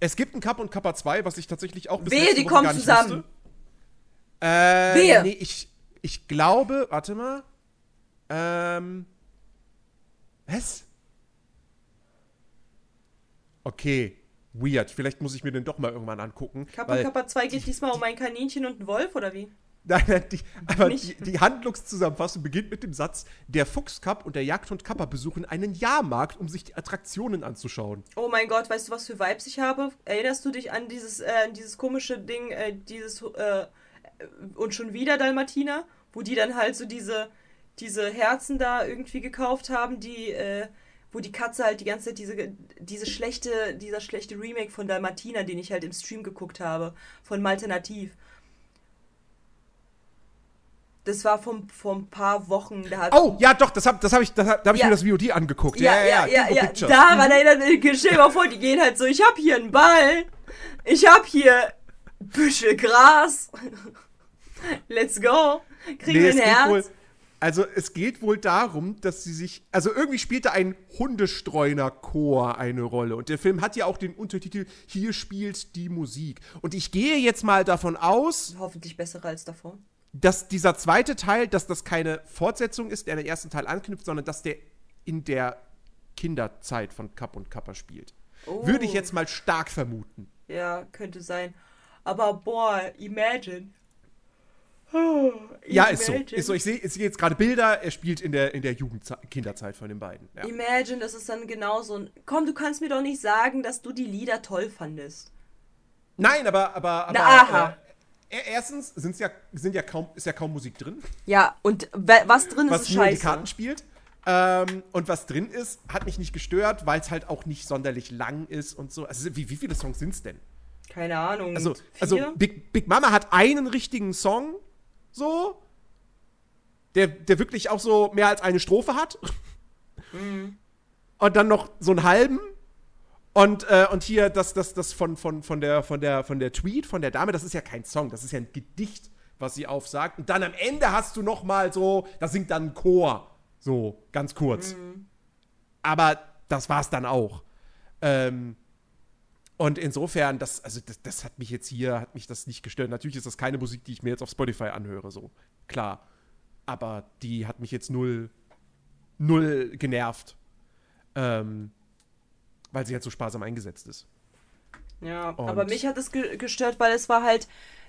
Es gibt einen Cup und Kappa 2, was ich tatsächlich auch bis Wehe, die Woche kommen zusammen. Wusste. Äh, Wehe. Nee, ich, ich glaube, warte mal. Ähm. Was? Okay, weird. Vielleicht muss ich mir den doch mal irgendwann angucken. Kappa Kappa 2 geht diesmal um ein Kaninchen und einen Wolf, oder wie? Nein, nein, die, aber die, die, Handlungszusammenfassung beginnt mit dem Satz: Der Fuchscup und der Jagdhund Kappa besuchen einen Jahrmarkt, um sich die Attraktionen anzuschauen. Oh mein Gott, weißt du, was für Vibes ich habe? Erinnerst du dich an dieses, äh, dieses komische Ding, äh, dieses, äh, und schon wieder Dalmatiner, wo die dann halt so diese, diese Herzen da irgendwie gekauft haben, die, äh, wo die Katze halt die ganze Zeit diese, diese schlechte, dieser schlechte Remake von Dalmatiner, den ich halt im Stream geguckt habe, von Malternativ. Das war vor, vor ein paar Wochen. oh, ja, doch, das habe das hab ich, das hab, da hab ich ja. mir das VOD angeguckt. Ja, ja, ja. ja, ja. Daran mhm. erinnert mich, stell dir mal vor, die gehen halt so, ich hab hier einen Ball, ich hab hier Büschel Gras. Let's go. Kriegen nee, wir ein Herz. Wohl, also es geht wohl darum, dass sie sich, also irgendwie spielte ein Hundestreuner-Chor eine Rolle und der Film hat ja auch den Untertitel Hier spielt die Musik. Und ich gehe jetzt mal davon aus, hoffentlich besser als davor, dass dieser zweite Teil, dass das keine Fortsetzung ist, der an den ersten Teil anknüpft, sondern dass der in der Kinderzeit von Kapp und Kappa spielt. Oh. Würde ich jetzt mal stark vermuten. Ja, könnte sein. Aber boah, imagine, ja, ist so. ist so. Ich sehe seh jetzt gerade Bilder, er spielt in der, in der Jugend Kinderzeit von den beiden. Ja. Imagine, das ist dann genauso. Komm, du kannst mir doch nicht sagen, dass du die Lieder toll fandest. Nein, aber. aber, aber Na, aha. Äh, erstens sind's ja, sind ja kaum, ist ja kaum Musik drin. Ja, und was drin ist, was ist nur scheiße. die Karten spielt. Ähm, und was drin ist, hat mich nicht gestört, weil es halt auch nicht sonderlich lang ist und so. Also, wie, wie viele Songs sind es denn? Keine Ahnung. Also, also Big, Big Mama hat einen richtigen Song so, der, der wirklich auch so mehr als eine Strophe hat. Mhm. Und dann noch so einen halben. Und, äh, und hier das, das, das von, von, von, der, von, der, von der Tweet, von der Dame, das ist ja kein Song, das ist ja ein Gedicht, was sie aufsagt. Und dann am Ende hast du noch mal so, da singt dann ein Chor. So, ganz kurz. Mhm. Aber das war's dann auch. Ähm, und insofern, das, also das, das, hat mich jetzt hier, hat mich das nicht gestört. Natürlich ist das keine Musik, die ich mir jetzt auf Spotify anhöre, so. Klar. Aber die hat mich jetzt null, null genervt. Ähm, weil sie halt so sparsam eingesetzt ist. Ja, und aber mich hat es ge gestört, weil es war halt,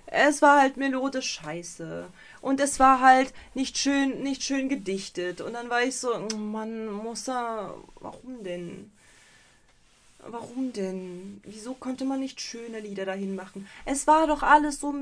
es war halt melodisch scheiße. Und es war halt nicht schön, nicht schön gedichtet. Und dann war ich so, oh Mann, muss er, warum denn? Warum denn? Wieso konnte man nicht schöne Lieder dahin machen? Es war doch alles so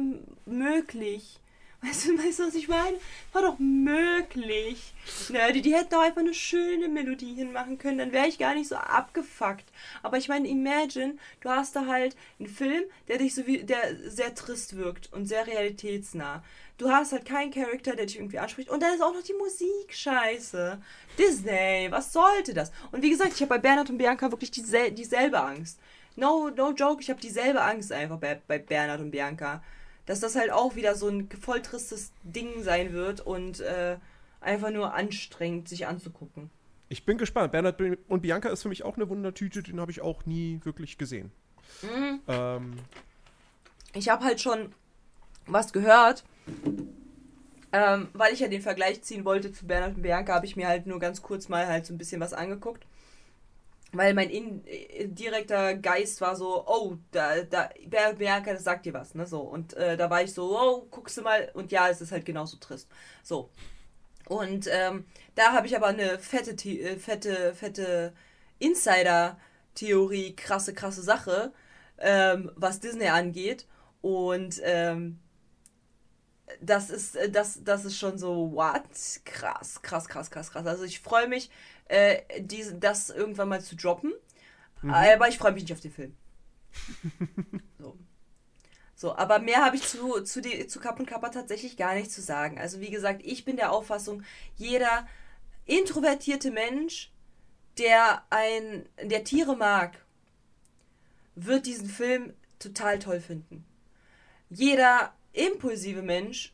möglich. Weißt du, weißt du, was ich meine? War doch möglich. Na, die, die hätten doch einfach eine schöne Melodie hinmachen können, dann wäre ich gar nicht so abgefuckt. Aber ich meine, imagine, du hast da halt einen Film, der dich so wie, der sehr trist wirkt und sehr realitätsnah. Du hast halt keinen Charakter, der dich irgendwie anspricht. Und dann ist auch noch die Musik scheiße. Disney, was sollte das? Und wie gesagt, ich habe bei Bernhard und Bianca wirklich diesel dieselbe Angst. No, no joke, ich habe dieselbe Angst einfach bei, bei Bernhard und Bianca dass das halt auch wieder so ein voll tristes Ding sein wird und äh, einfach nur anstrengend sich anzugucken. Ich bin gespannt. Bernhard und Bianca ist für mich auch eine Wundertüte, den habe ich auch nie wirklich gesehen. Mhm. Ähm. Ich habe halt schon was gehört, ähm, weil ich ja den Vergleich ziehen wollte zu Bernhard und Bianca, habe ich mir halt nur ganz kurz mal halt so ein bisschen was angeguckt weil mein in, äh, direkter Geist war so, oh, da, da, Bianca, das sagt dir was, ne, so. Und äh, da war ich so, oh, guckst du mal, und ja, es ist halt genauso trist. So. Und ähm, da habe ich aber eine fette, äh, fette, fette Insider- Verschwörungstheorie, krasse, krasse Sache, ähm, was Disney angeht. Und ähm, das ist, äh, das, das ist schon so, what? Krass, krass, krass, krass, krass. Also ich freue mich, äh, diese, das irgendwann mal zu droppen. Mhm. Aber ich freue mich nicht auf den Film. so. So, aber mehr habe ich zu, zu, die, zu Kapp und Kappa tatsächlich gar nicht zu sagen. Also wie gesagt, ich bin der Auffassung, jeder introvertierte Mensch, der ein, der Tiere mag, wird diesen Film total toll finden. Jeder impulsive Mensch,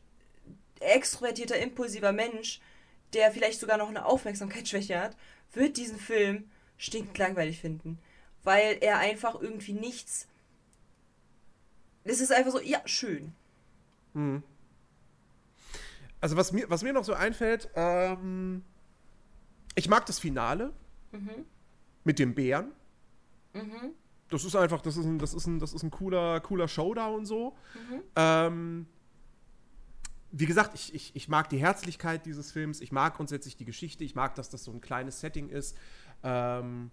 extrovertierter, impulsiver Mensch, der vielleicht sogar noch eine Aufmerksamkeitsschwäche hat, wird diesen Film stinkend langweilig finden. Weil er einfach irgendwie nichts. Es ist einfach so, ja, schön. Hm. Also, was mir, was mir noch so einfällt, ähm, ich mag das Finale mhm. mit dem Bären. Mhm das ist einfach, das ist ein, das ist ein, das ist ein cooler, cooler Showdown so. Mhm. Ähm, wie gesagt, ich, ich, ich mag die Herzlichkeit dieses Films, ich mag grundsätzlich die Geschichte, ich mag, dass das so ein kleines Setting ist. Ähm,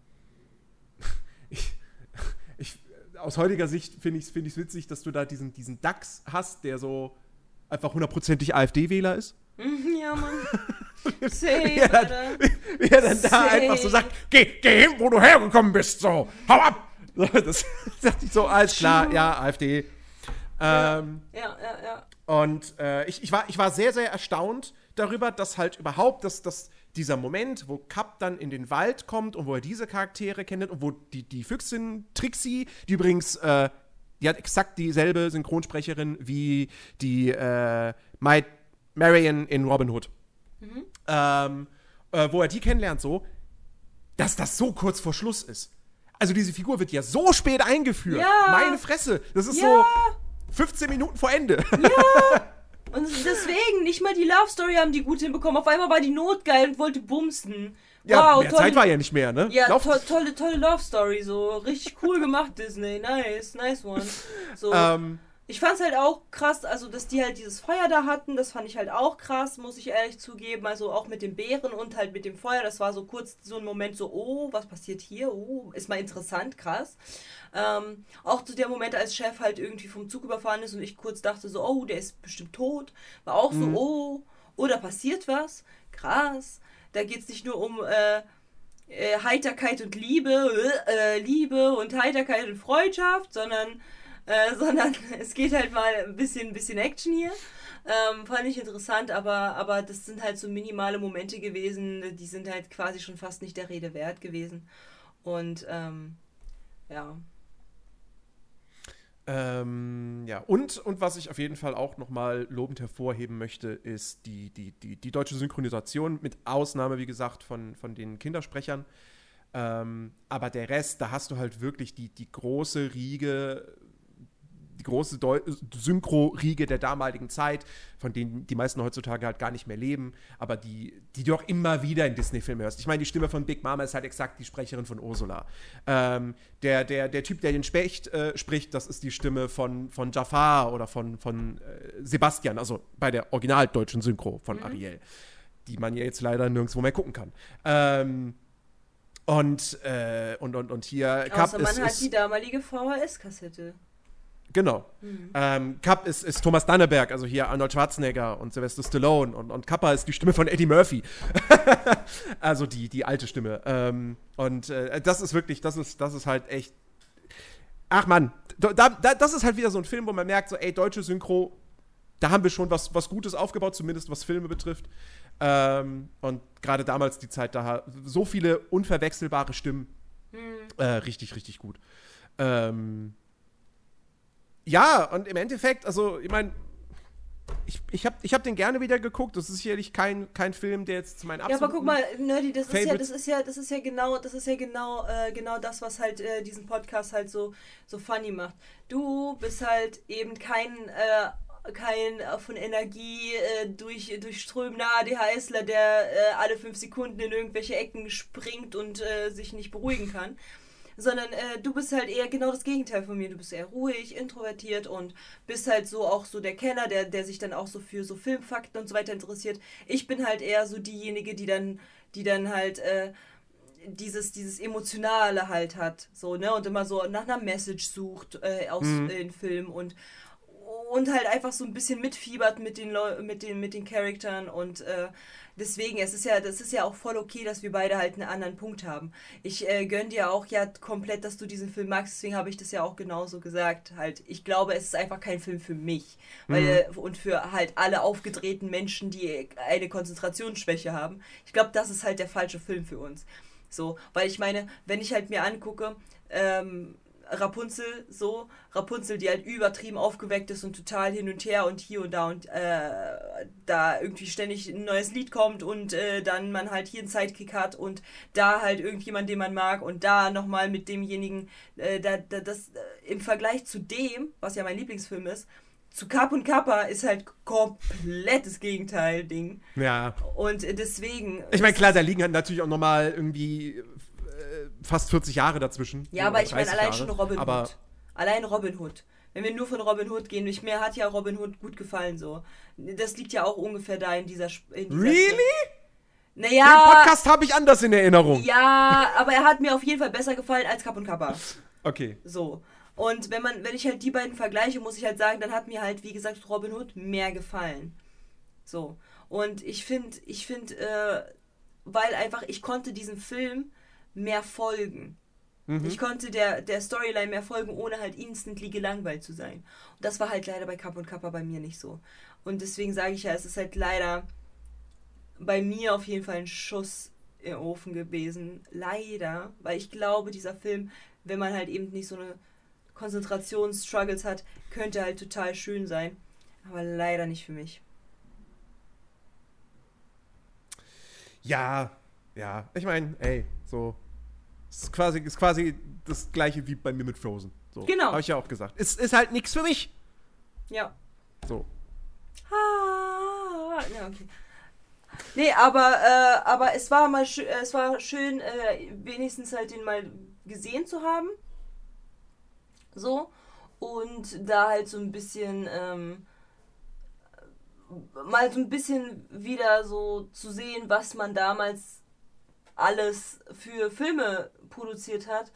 ich, ich, aus heutiger Sicht finde ich es find witzig, dass du da diesen, diesen Dachs hast, der so einfach hundertprozentig AfD-Wähler ist. Ja, Mann. Safe, wie, er dann, wie er dann da einfach so sagt, geh, geh hin, wo du hergekommen bist, so, hau ab! das dachte ich so, alles klar, ja, AfD. Ähm, ja, ja, ja. Und äh, ich, ich, war, ich war sehr, sehr erstaunt darüber, dass halt überhaupt dass, dass dieser Moment, wo Kapp dann in den Wald kommt und wo er diese Charaktere kennt und wo die, die Füchsin Trixie, die übrigens, äh, die hat exakt dieselbe Synchronsprecherin wie die äh, My Marion in Robin Hood. Mhm. Ähm, äh, wo er die kennenlernt, so, dass das so kurz vor Schluss ist. Also diese Figur wird ja so spät eingeführt. Ja. Meine Fresse. Das ist ja. so 15 Minuten vor Ende. Ja. Und deswegen, nicht mal die Love Story haben die gut hinbekommen. Auf einmal war die Not geil und wollte bumsen. Ja, wow, mehr tolle, Zeit war ja nicht mehr, ne? Ja, to tolle, tolle Love Story, so. Richtig cool gemacht, Disney. Nice, nice one. So. Ähm, ich fand's halt auch krass, also dass die halt dieses Feuer da hatten, das fand ich halt auch krass, muss ich ehrlich zugeben. Also auch mit den Bären und halt mit dem Feuer, das war so kurz so ein Moment so, oh, was passiert hier? Oh, ist mal interessant, krass. Ähm, auch zu der Moment, als Chef halt irgendwie vom Zug überfahren ist und ich kurz dachte so, oh, der ist bestimmt tot. War auch so, mhm. oh, oh, da passiert was. Krass. Da geht's nicht nur um äh, äh, Heiterkeit und Liebe, äh, Liebe und Heiterkeit und Freundschaft, sondern äh, sondern es geht halt mal ein bisschen, bisschen Action hier. Ähm, fand ich interessant, aber, aber das sind halt so minimale Momente gewesen, die sind halt quasi schon fast nicht der Rede wert gewesen. Und ähm, ja. Ähm, ja, und, und was ich auf jeden Fall auch nochmal lobend hervorheben möchte, ist die, die, die, die deutsche Synchronisation, mit Ausnahme, wie gesagt, von, von den Kindersprechern. Ähm, aber der Rest, da hast du halt wirklich die, die große Riege die große Synchro-Riege der damaligen Zeit, von denen die meisten heutzutage halt gar nicht mehr leben, aber die, die du auch immer wieder in Disney-Filmen hörst. Ich meine, die Stimme von Big Mama ist halt exakt die Sprecherin von Ursula. Ähm, der, der, der Typ, der den Specht äh, spricht, das ist die Stimme von, von Jafar oder von, von äh, Sebastian, also bei der originaldeutschen Synchro von mhm. Ariel, die man ja jetzt leider nirgendwo mehr gucken kann. Ähm, und, äh, und, und, und hier. Außer man ist, hat die damalige VHS-Kassette. Genau. Mhm. Ähm, Kapp ist, ist Thomas Danneberg, also hier Arnold Schwarzenegger und Sylvester Stallone und, und Kappa ist die Stimme von Eddie Murphy. also die, die alte Stimme. Ähm, und äh, das ist wirklich, das ist, das ist halt echt. Ach man, da, da, das ist halt wieder so ein Film, wo man merkt, so, ey, deutsche Synchro, da haben wir schon was, was Gutes aufgebaut, zumindest was Filme betrifft. Ähm, und gerade damals die Zeit, da so viele unverwechselbare Stimmen. Mhm. Äh, richtig, richtig gut. Ähm, ja, und im Endeffekt, also ich meine, ich, ich habe ich hab den gerne wieder geguckt. Das ist sicherlich kein, kein Film, der jetzt zu meinen absoluten Ja, aber guck mal, Nerdy, das ist ja, das ist ja, das ist ja genau, das ist ja genau, äh, genau das, was halt äh, diesen Podcast halt so, so funny macht. Du bist halt eben kein, äh, kein äh, von Energie äh, durch, durchströmender ADHSler, der äh, alle fünf Sekunden in irgendwelche Ecken springt und äh, sich nicht beruhigen kann sondern äh, du bist halt eher genau das Gegenteil von mir. Du bist eher ruhig, introvertiert und bist halt so auch so der Kenner, der, der sich dann auch so für so Filmfakten und so weiter interessiert. Ich bin halt eher so diejenige, die dann, die dann halt äh, dieses, dieses Emotionale halt hat. So, ne? Und immer so nach einer Message sucht äh, aus Mhm. den Filmen und, und halt einfach so ein bisschen mitfiebert mit den Leu mit den, mit den Charaktern und äh, deswegen, es ist ja, das ist ja auch voll okay, dass wir beide halt einen anderen Punkt haben. Ich äh, gönn dir auch ja komplett, dass du diesen Film magst, deswegen habe ich das ja auch genauso gesagt. Halt, ich glaube, es ist einfach kein Film für mich. Weil, äh, und für halt alle aufgedrehten Menschen, die eine Konzentrationsschwäche haben. Ich glaube, das ist halt der falsche Film für uns. So, weil ich meine, wenn ich halt mir angucke, ähm, Rapunzel so, Rapunzel, die halt übertrieben aufgeweckt ist und total hin und her und hier und da und äh, da irgendwie ständig ein neues Lied kommt und äh, dann man halt hier einen Sidekick hat und da halt irgendjemand, den man mag und da nochmal mit demjenigen, äh, da, da, das äh, im Vergleich zu dem, was ja mein Lieblingsfilm ist, zu Cap und Kappa ist halt komplettes Gegenteil-Ding. Ja. Und deswegen. Ich meine, klar, da liegen halt natürlich auch nochmal irgendwie fast 40 Jahre dazwischen. Ja, So, aber ich meine 30 allein Jahre. schon Robin aber, Hood. Allein Robin Hood. Wenn wir nur von Robin Hood gehen, ich, mir hat ja Robin Hood gut gefallen so. Das liegt ja auch ungefähr da in dieser. In dieser Really? Den Naja. Podcast habe ich anders in Erinnerung. Ja, aber er hat mir auf jeden Fall besser gefallen als Cap und Kappa. Okay. So. Und wenn man, wenn ich halt die beiden vergleiche, muss ich halt sagen, dann hat mir halt, wie gesagt, Robin Hood mehr gefallen. So. Und ich finde, ich finde, äh, weil einfach, ich konnte diesem Film mehr folgen. Mhm. Ich konnte der, der Storyline mehr folgen, ohne halt instantly gelangweilt zu sein. Und das war halt leider bei Cap und Kappa bei mir nicht so. Und deswegen sage ich ja, es ist halt leider bei mir auf jeden Fall ein Schuss im Ofen gewesen. Leider, weil ich glaube, dieser Film, wenn man halt eben nicht so eine Konzentrationsstruggles hat, könnte halt total schön sein. Aber leider nicht für mich. Ja, ja. Ich meine, ey, so. Ist quasi, ist quasi das gleiche wie bei mir mit Frozen. So, Genau. Habe ich ja auch gesagt. Es ist halt nichts für mich. Ja. So. Ah, ja, okay. Nee, aber, äh, aber es war mal es war schön, äh, wenigstens halt den mal gesehen zu haben. So. Und da halt so ein bisschen, ähm, mal so ein bisschen wieder so zu sehen, was man damals alles für Filme produziert hat.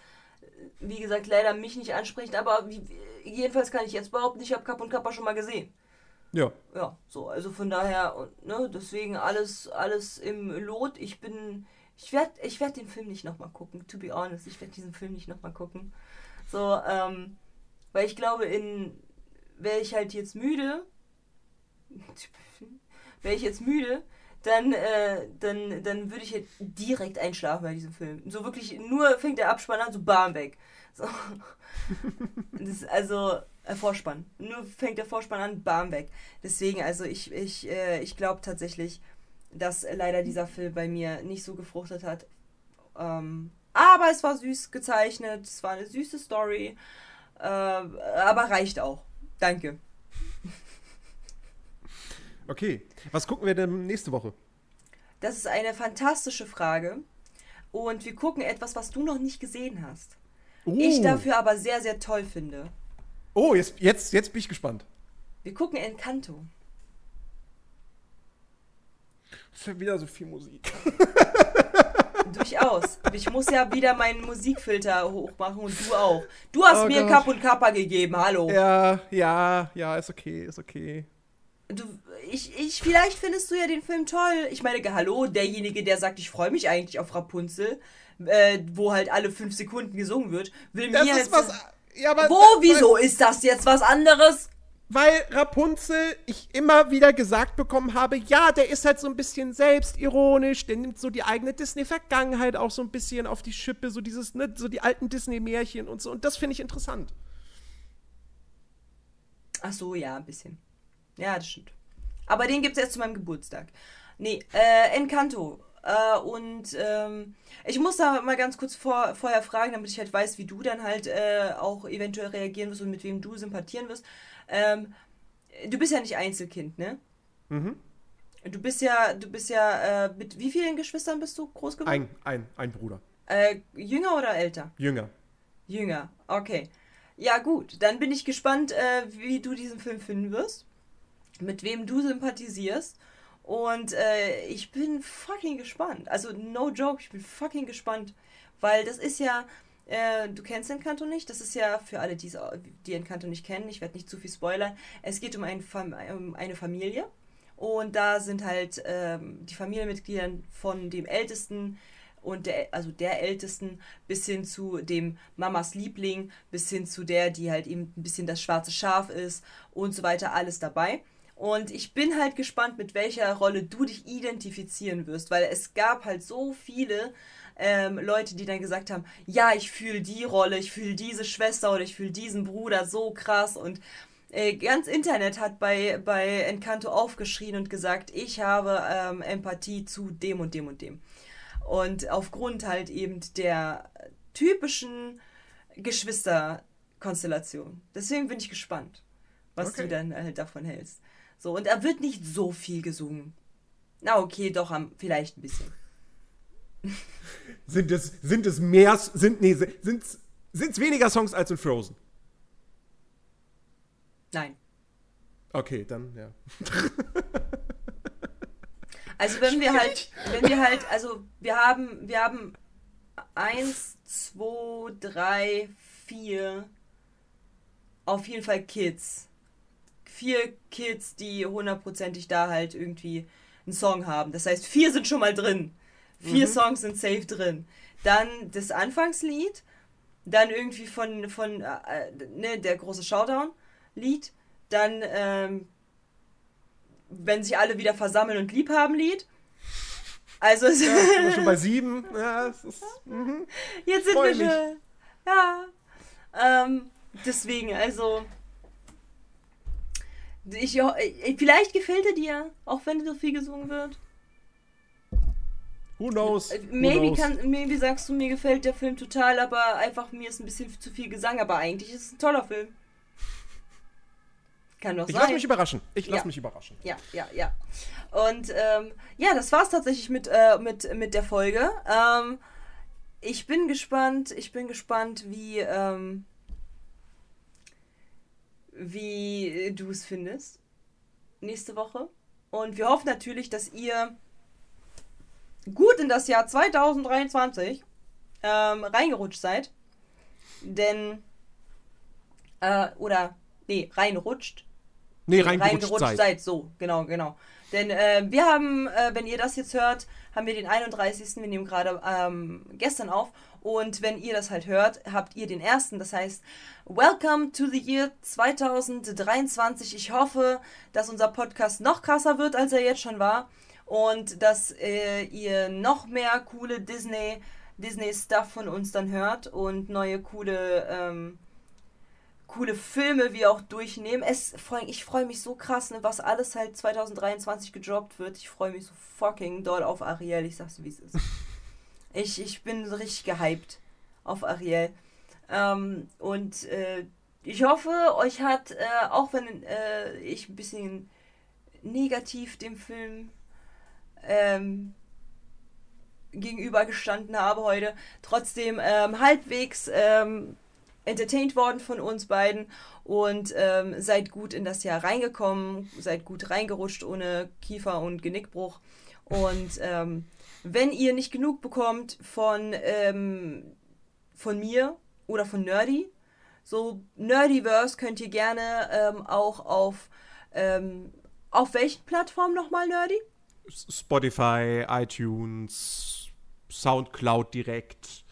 Wie gesagt, leider mich nicht anspricht, aber wie, jedenfalls kann ich jetzt behaupten, ich habe Kapp und Kappa schon mal gesehen Ja. ja, so, also von daher, und, ne, deswegen alles, alles im Lot. Ich bin, ich werde ich werd den Film nicht nochmal gucken, to be honest. Ich werde diesen Film nicht nochmal gucken. So, ähm, weil ich glaube, in, wäre ich halt jetzt müde, wäre ich jetzt müde, dann, äh, dann, dann würde ich halt direkt einschlafen bei diesem Film. So wirklich, nur fängt der Abspann an, so bam, weg. So. Das ist also äh, Vorspann. Nur fängt der Vorspann an, bam, weg. Deswegen, also ich, ich, äh, ich glaube tatsächlich, dass leider dieser Film bei mir nicht so gefruchtet hat. Ähm, aber es war süß gezeichnet, es war eine süße Story. Äh, aber reicht auch. Danke. Okay. Was gucken wir denn nächste Woche? Das ist eine fantastische Frage. Und wir gucken etwas, was du noch nicht gesehen hast. Oh. Ich dafür aber sehr, sehr toll finde. Oh, jetzt, jetzt, jetzt bin ich gespannt. Wir gucken Encanto. Das ist ja wieder so viel Musik. Durchaus. Ich muss ja wieder meinen Musikfilter hochmachen und du auch. Du hast Oh mir Gott. Kapp und Kappa gegeben, hallo. Ja, ja, ja, ist okay, ist okay. Du, ich, ich, vielleicht findest du ja den Film toll. Ich meine, hallo, derjenige, der sagt, ich freue mich eigentlich auf Rapunzel, äh, wo halt alle fünf Sekunden gesungen wird, will Das mir ist jetzt. was. Ja, aber, Wo, weil- wieso ist das jetzt was anderes? Weil Rapunzel ich immer wieder gesagt bekommen habe, ja, der ist halt so ein bisschen selbstironisch, der nimmt so die eigene Disney-Vergangenheit auch so ein bisschen auf die Schippe, so dieses, ne, so die alten Disney-Märchen und so. Und das finde ich interessant. Ach so, ja, ein bisschen. Ja, das stimmt. Aber den gibt's erst zu meinem Geburtstag. Nee, äh, Encanto. Äh, und ähm, ich muss da mal ganz kurz vor, vorher fragen, damit ich halt weiß, wie du dann halt äh, auch eventuell reagieren wirst und mit wem du sympathieren wirst. Ähm, du bist ja nicht Einzelkind, ne? Mhm. Du bist ja, du bist ja, äh, mit wie vielen Geschwistern bist du groß geworden? Ein, ein, ein Bruder. Äh, jünger oder älter? Jünger. Jünger, okay. Ja, gut, dann bin ich gespannt, äh, wie du diesen Film finden wirst, mit wem du sympathisierst Und äh, ich bin fucking gespannt. Also, no joke, ich bin fucking gespannt. Weil das ist ja, äh, du kennst Encanto nicht. Das ist ja für alle, die, Encanto nicht kennen. Ich werde nicht zu viel spoilern. Es geht um, ein Fam um eine Familie. Und da sind halt ähm, die Familienmitglieder von dem Ältesten und der, also der Ältesten bis hin zu dem Mamas Liebling, bis hin zu der, die halt eben ein bisschen das schwarze Schaf ist und so weiter, alles dabei. Und ich bin halt gespannt, mit welcher Rolle du dich identifizieren wirst, weil es gab halt so viele ähm, Leute, die dann gesagt haben, ja, ich fühle die Rolle, ich fühle diese Schwester oder ich fühle diesen Bruder so krass und äh, ganz Internet hat bei, bei Encanto aufgeschrien und gesagt, ich habe ähm, Empathie zu dem und dem und dem. Und aufgrund halt eben der typischen Geschwisterkonstellation. Deswegen bin ich gespannt, was okay. du dann halt davon hältst. So, und da wird nicht so viel gesungen. Na okay, doch, vielleicht ein bisschen. sind es, sind es mehr, sind, nee, sind es weniger Songs als in Frozen? Nein. Okay, dann, ja. Also wenn wir halt, wenn wir halt, also wir haben, wir haben eins, zwei, drei, vier, auf jeden Fall Kids. Vier Kids, die hundertprozentig da halt irgendwie einen Song haben. Das heißt, vier sind schon mal drin. Vier mhm. Songs sind safe drin. Dann das Anfangslied, dann irgendwie von, von äh, ne, der große Showdown-Lied, dann ähm, wenn sich alle wieder versammeln und lieb haben Lied. Also es ja, sind wir schon bei sieben. Ja, es ist, mhm. Jetzt sind wir schon. Ja. Ähm, deswegen, also. Ich, vielleicht gefällt er dir, auch wenn so viel gesungen wird. Who knows? Äh, maybe, Who knows? Kann, maybe sagst du, mir gefällt der Film total, aber einfach mir ist ein bisschen zu viel Gesang. Aber eigentlich ist es ein toller Film. Kann doch ich sein. lass mich überraschen. Ich lass ja. mich überraschen. Ja, ja, ja. Und ähm, ja, das war's tatsächlich mit, äh, mit, mit der Folge. Ähm, ich bin gespannt, ich bin gespannt, wie, ähm, wie du es findest nächste Woche. Und wir hoffen natürlich, dass ihr gut in das Jahr 2023 ähm, reingerutscht seid. Denn, äh, oder, nee, reinrutscht. Nee, reingerutscht, reingerutscht seid. seid. So, genau, genau. Denn äh, wir haben, äh, wenn ihr das jetzt hört, haben wir den 31. Wir nehmen gerade ähm, gestern auf. Und wenn ihr das halt hört, habt ihr den ersten. Das heißt, Welcome to the Year 2023. Ich hoffe, dass unser Podcast noch krasser wird, als er jetzt schon war. Und dass äh, ihr noch mehr coole Disney, Disney-Stuff von uns dann hört und neue coole ähm, coole Filme wir auch durchnehmen. Es, ich freue mich so krass, ne, was alles halt 2023 gedroppt wird. Ich freue mich so fucking doll auf Ariel. Ich sag's, wie es ist. ich, ich bin so richtig gehypt auf Ariel. Ähm, und äh, ich hoffe, euch hat, äh, auch wenn äh, ich ein bisschen negativ dem Film ähm, gegenübergestanden habe heute, trotzdem ähm, halbwegs ähm, entertained worden von uns beiden und ähm, seid gut in das Jahr reingekommen, seid gut reingerutscht ohne Kiefer- und Genickbruch. Und ähm, wenn ihr nicht genug bekommt von, ähm, von mir oder von Nerdy, so Nerdiverse könnt ihr gerne ähm, auch auf, ähm, auf welchen Plattformen nochmal Nerdy? Spotify, iTunes, Soundcloud direkt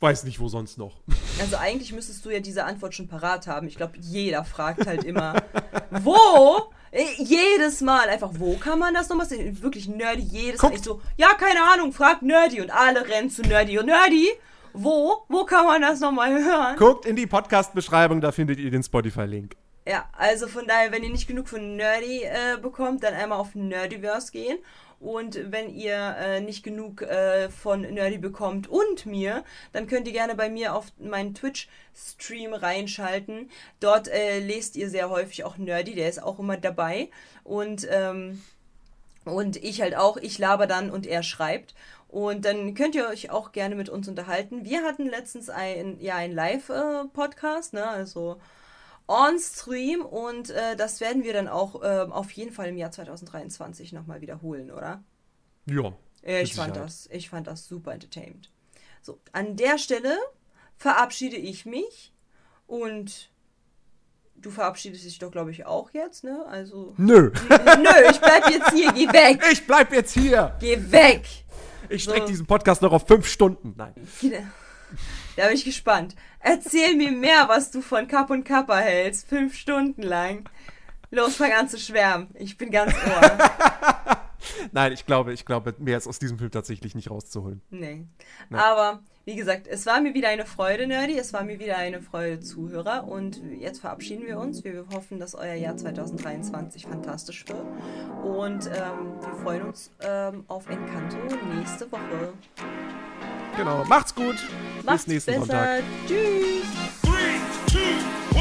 weiß nicht, wo sonst noch. Also eigentlich müsstest du ja diese Antwort schon parat haben. Ich glaube, jeder fragt halt immer, wo? Äh, jedes Mal einfach, wo kann man das nochmal sehen? Wirklich nerdy, jedes Guckt. Mal. Ich so, ja, keine Ahnung, fragt Nerdy. Und alle rennen zu Nerdy. Und Nerdy, wo? Wo kann man das nochmal hören? Guckt in die Podcast-Beschreibung, da findet ihr den Spotify-Link. Ja, also von daher, wenn ihr nicht genug von Nerdy äh, bekommt, dann einmal auf Nerdiverse gehen und wenn ihr äh, nicht genug äh, von Nerdy bekommt und mir, dann könnt ihr gerne bei mir auf meinen Twitch-Stream reinschalten. Dort äh, lest ihr sehr häufig auch Nerdy, der ist auch immer dabei. Und, ähm, und ich halt auch, ich laber dann und er schreibt. Und dann könnt ihr euch auch gerne mit uns unterhalten. Wir hatten letztens ein, ja, ein Live-Podcast, ne? Also on Stream und äh, das werden wir dann auch äh, auf jeden Fall im Jahr 2023 nochmal wiederholen, oder? Ja. Ich fand das, ich fand das super entertainment. So, an der Stelle verabschiede ich mich und du verabschiedest dich doch, glaube ich, auch jetzt, ne? Also. Nö. Nö, ich bleib jetzt hier, geh weg. Ich bleib jetzt hier. Geh weg. Ich strecke so. diesen Podcast noch auf fünf Stunden. Nein. Da bin ich gespannt. Erzähl mir mehr, was du von Kapp und Kappa hältst. Fünf Stunden lang. Los, fang an zu schwärmen. Ich bin ganz ohr. Nein, ich glaube, ich glaube, mehr ist aus diesem Film tatsächlich nicht rauszuholen. Nee. nee. Aber wie gesagt, es war mir wieder eine Freude, Nerdy. Es war mir wieder eine Freude, Zuhörer. Und jetzt verabschieden wir uns. Wir hoffen, dass euer Jahr 2023 fantastisch wird. Und ähm, wir freuen uns ähm, auf Encanto nächste Woche. Genau. Macht's gut. Macht's Bis nächsten besser. Sonntag. Tschüss. Three, two,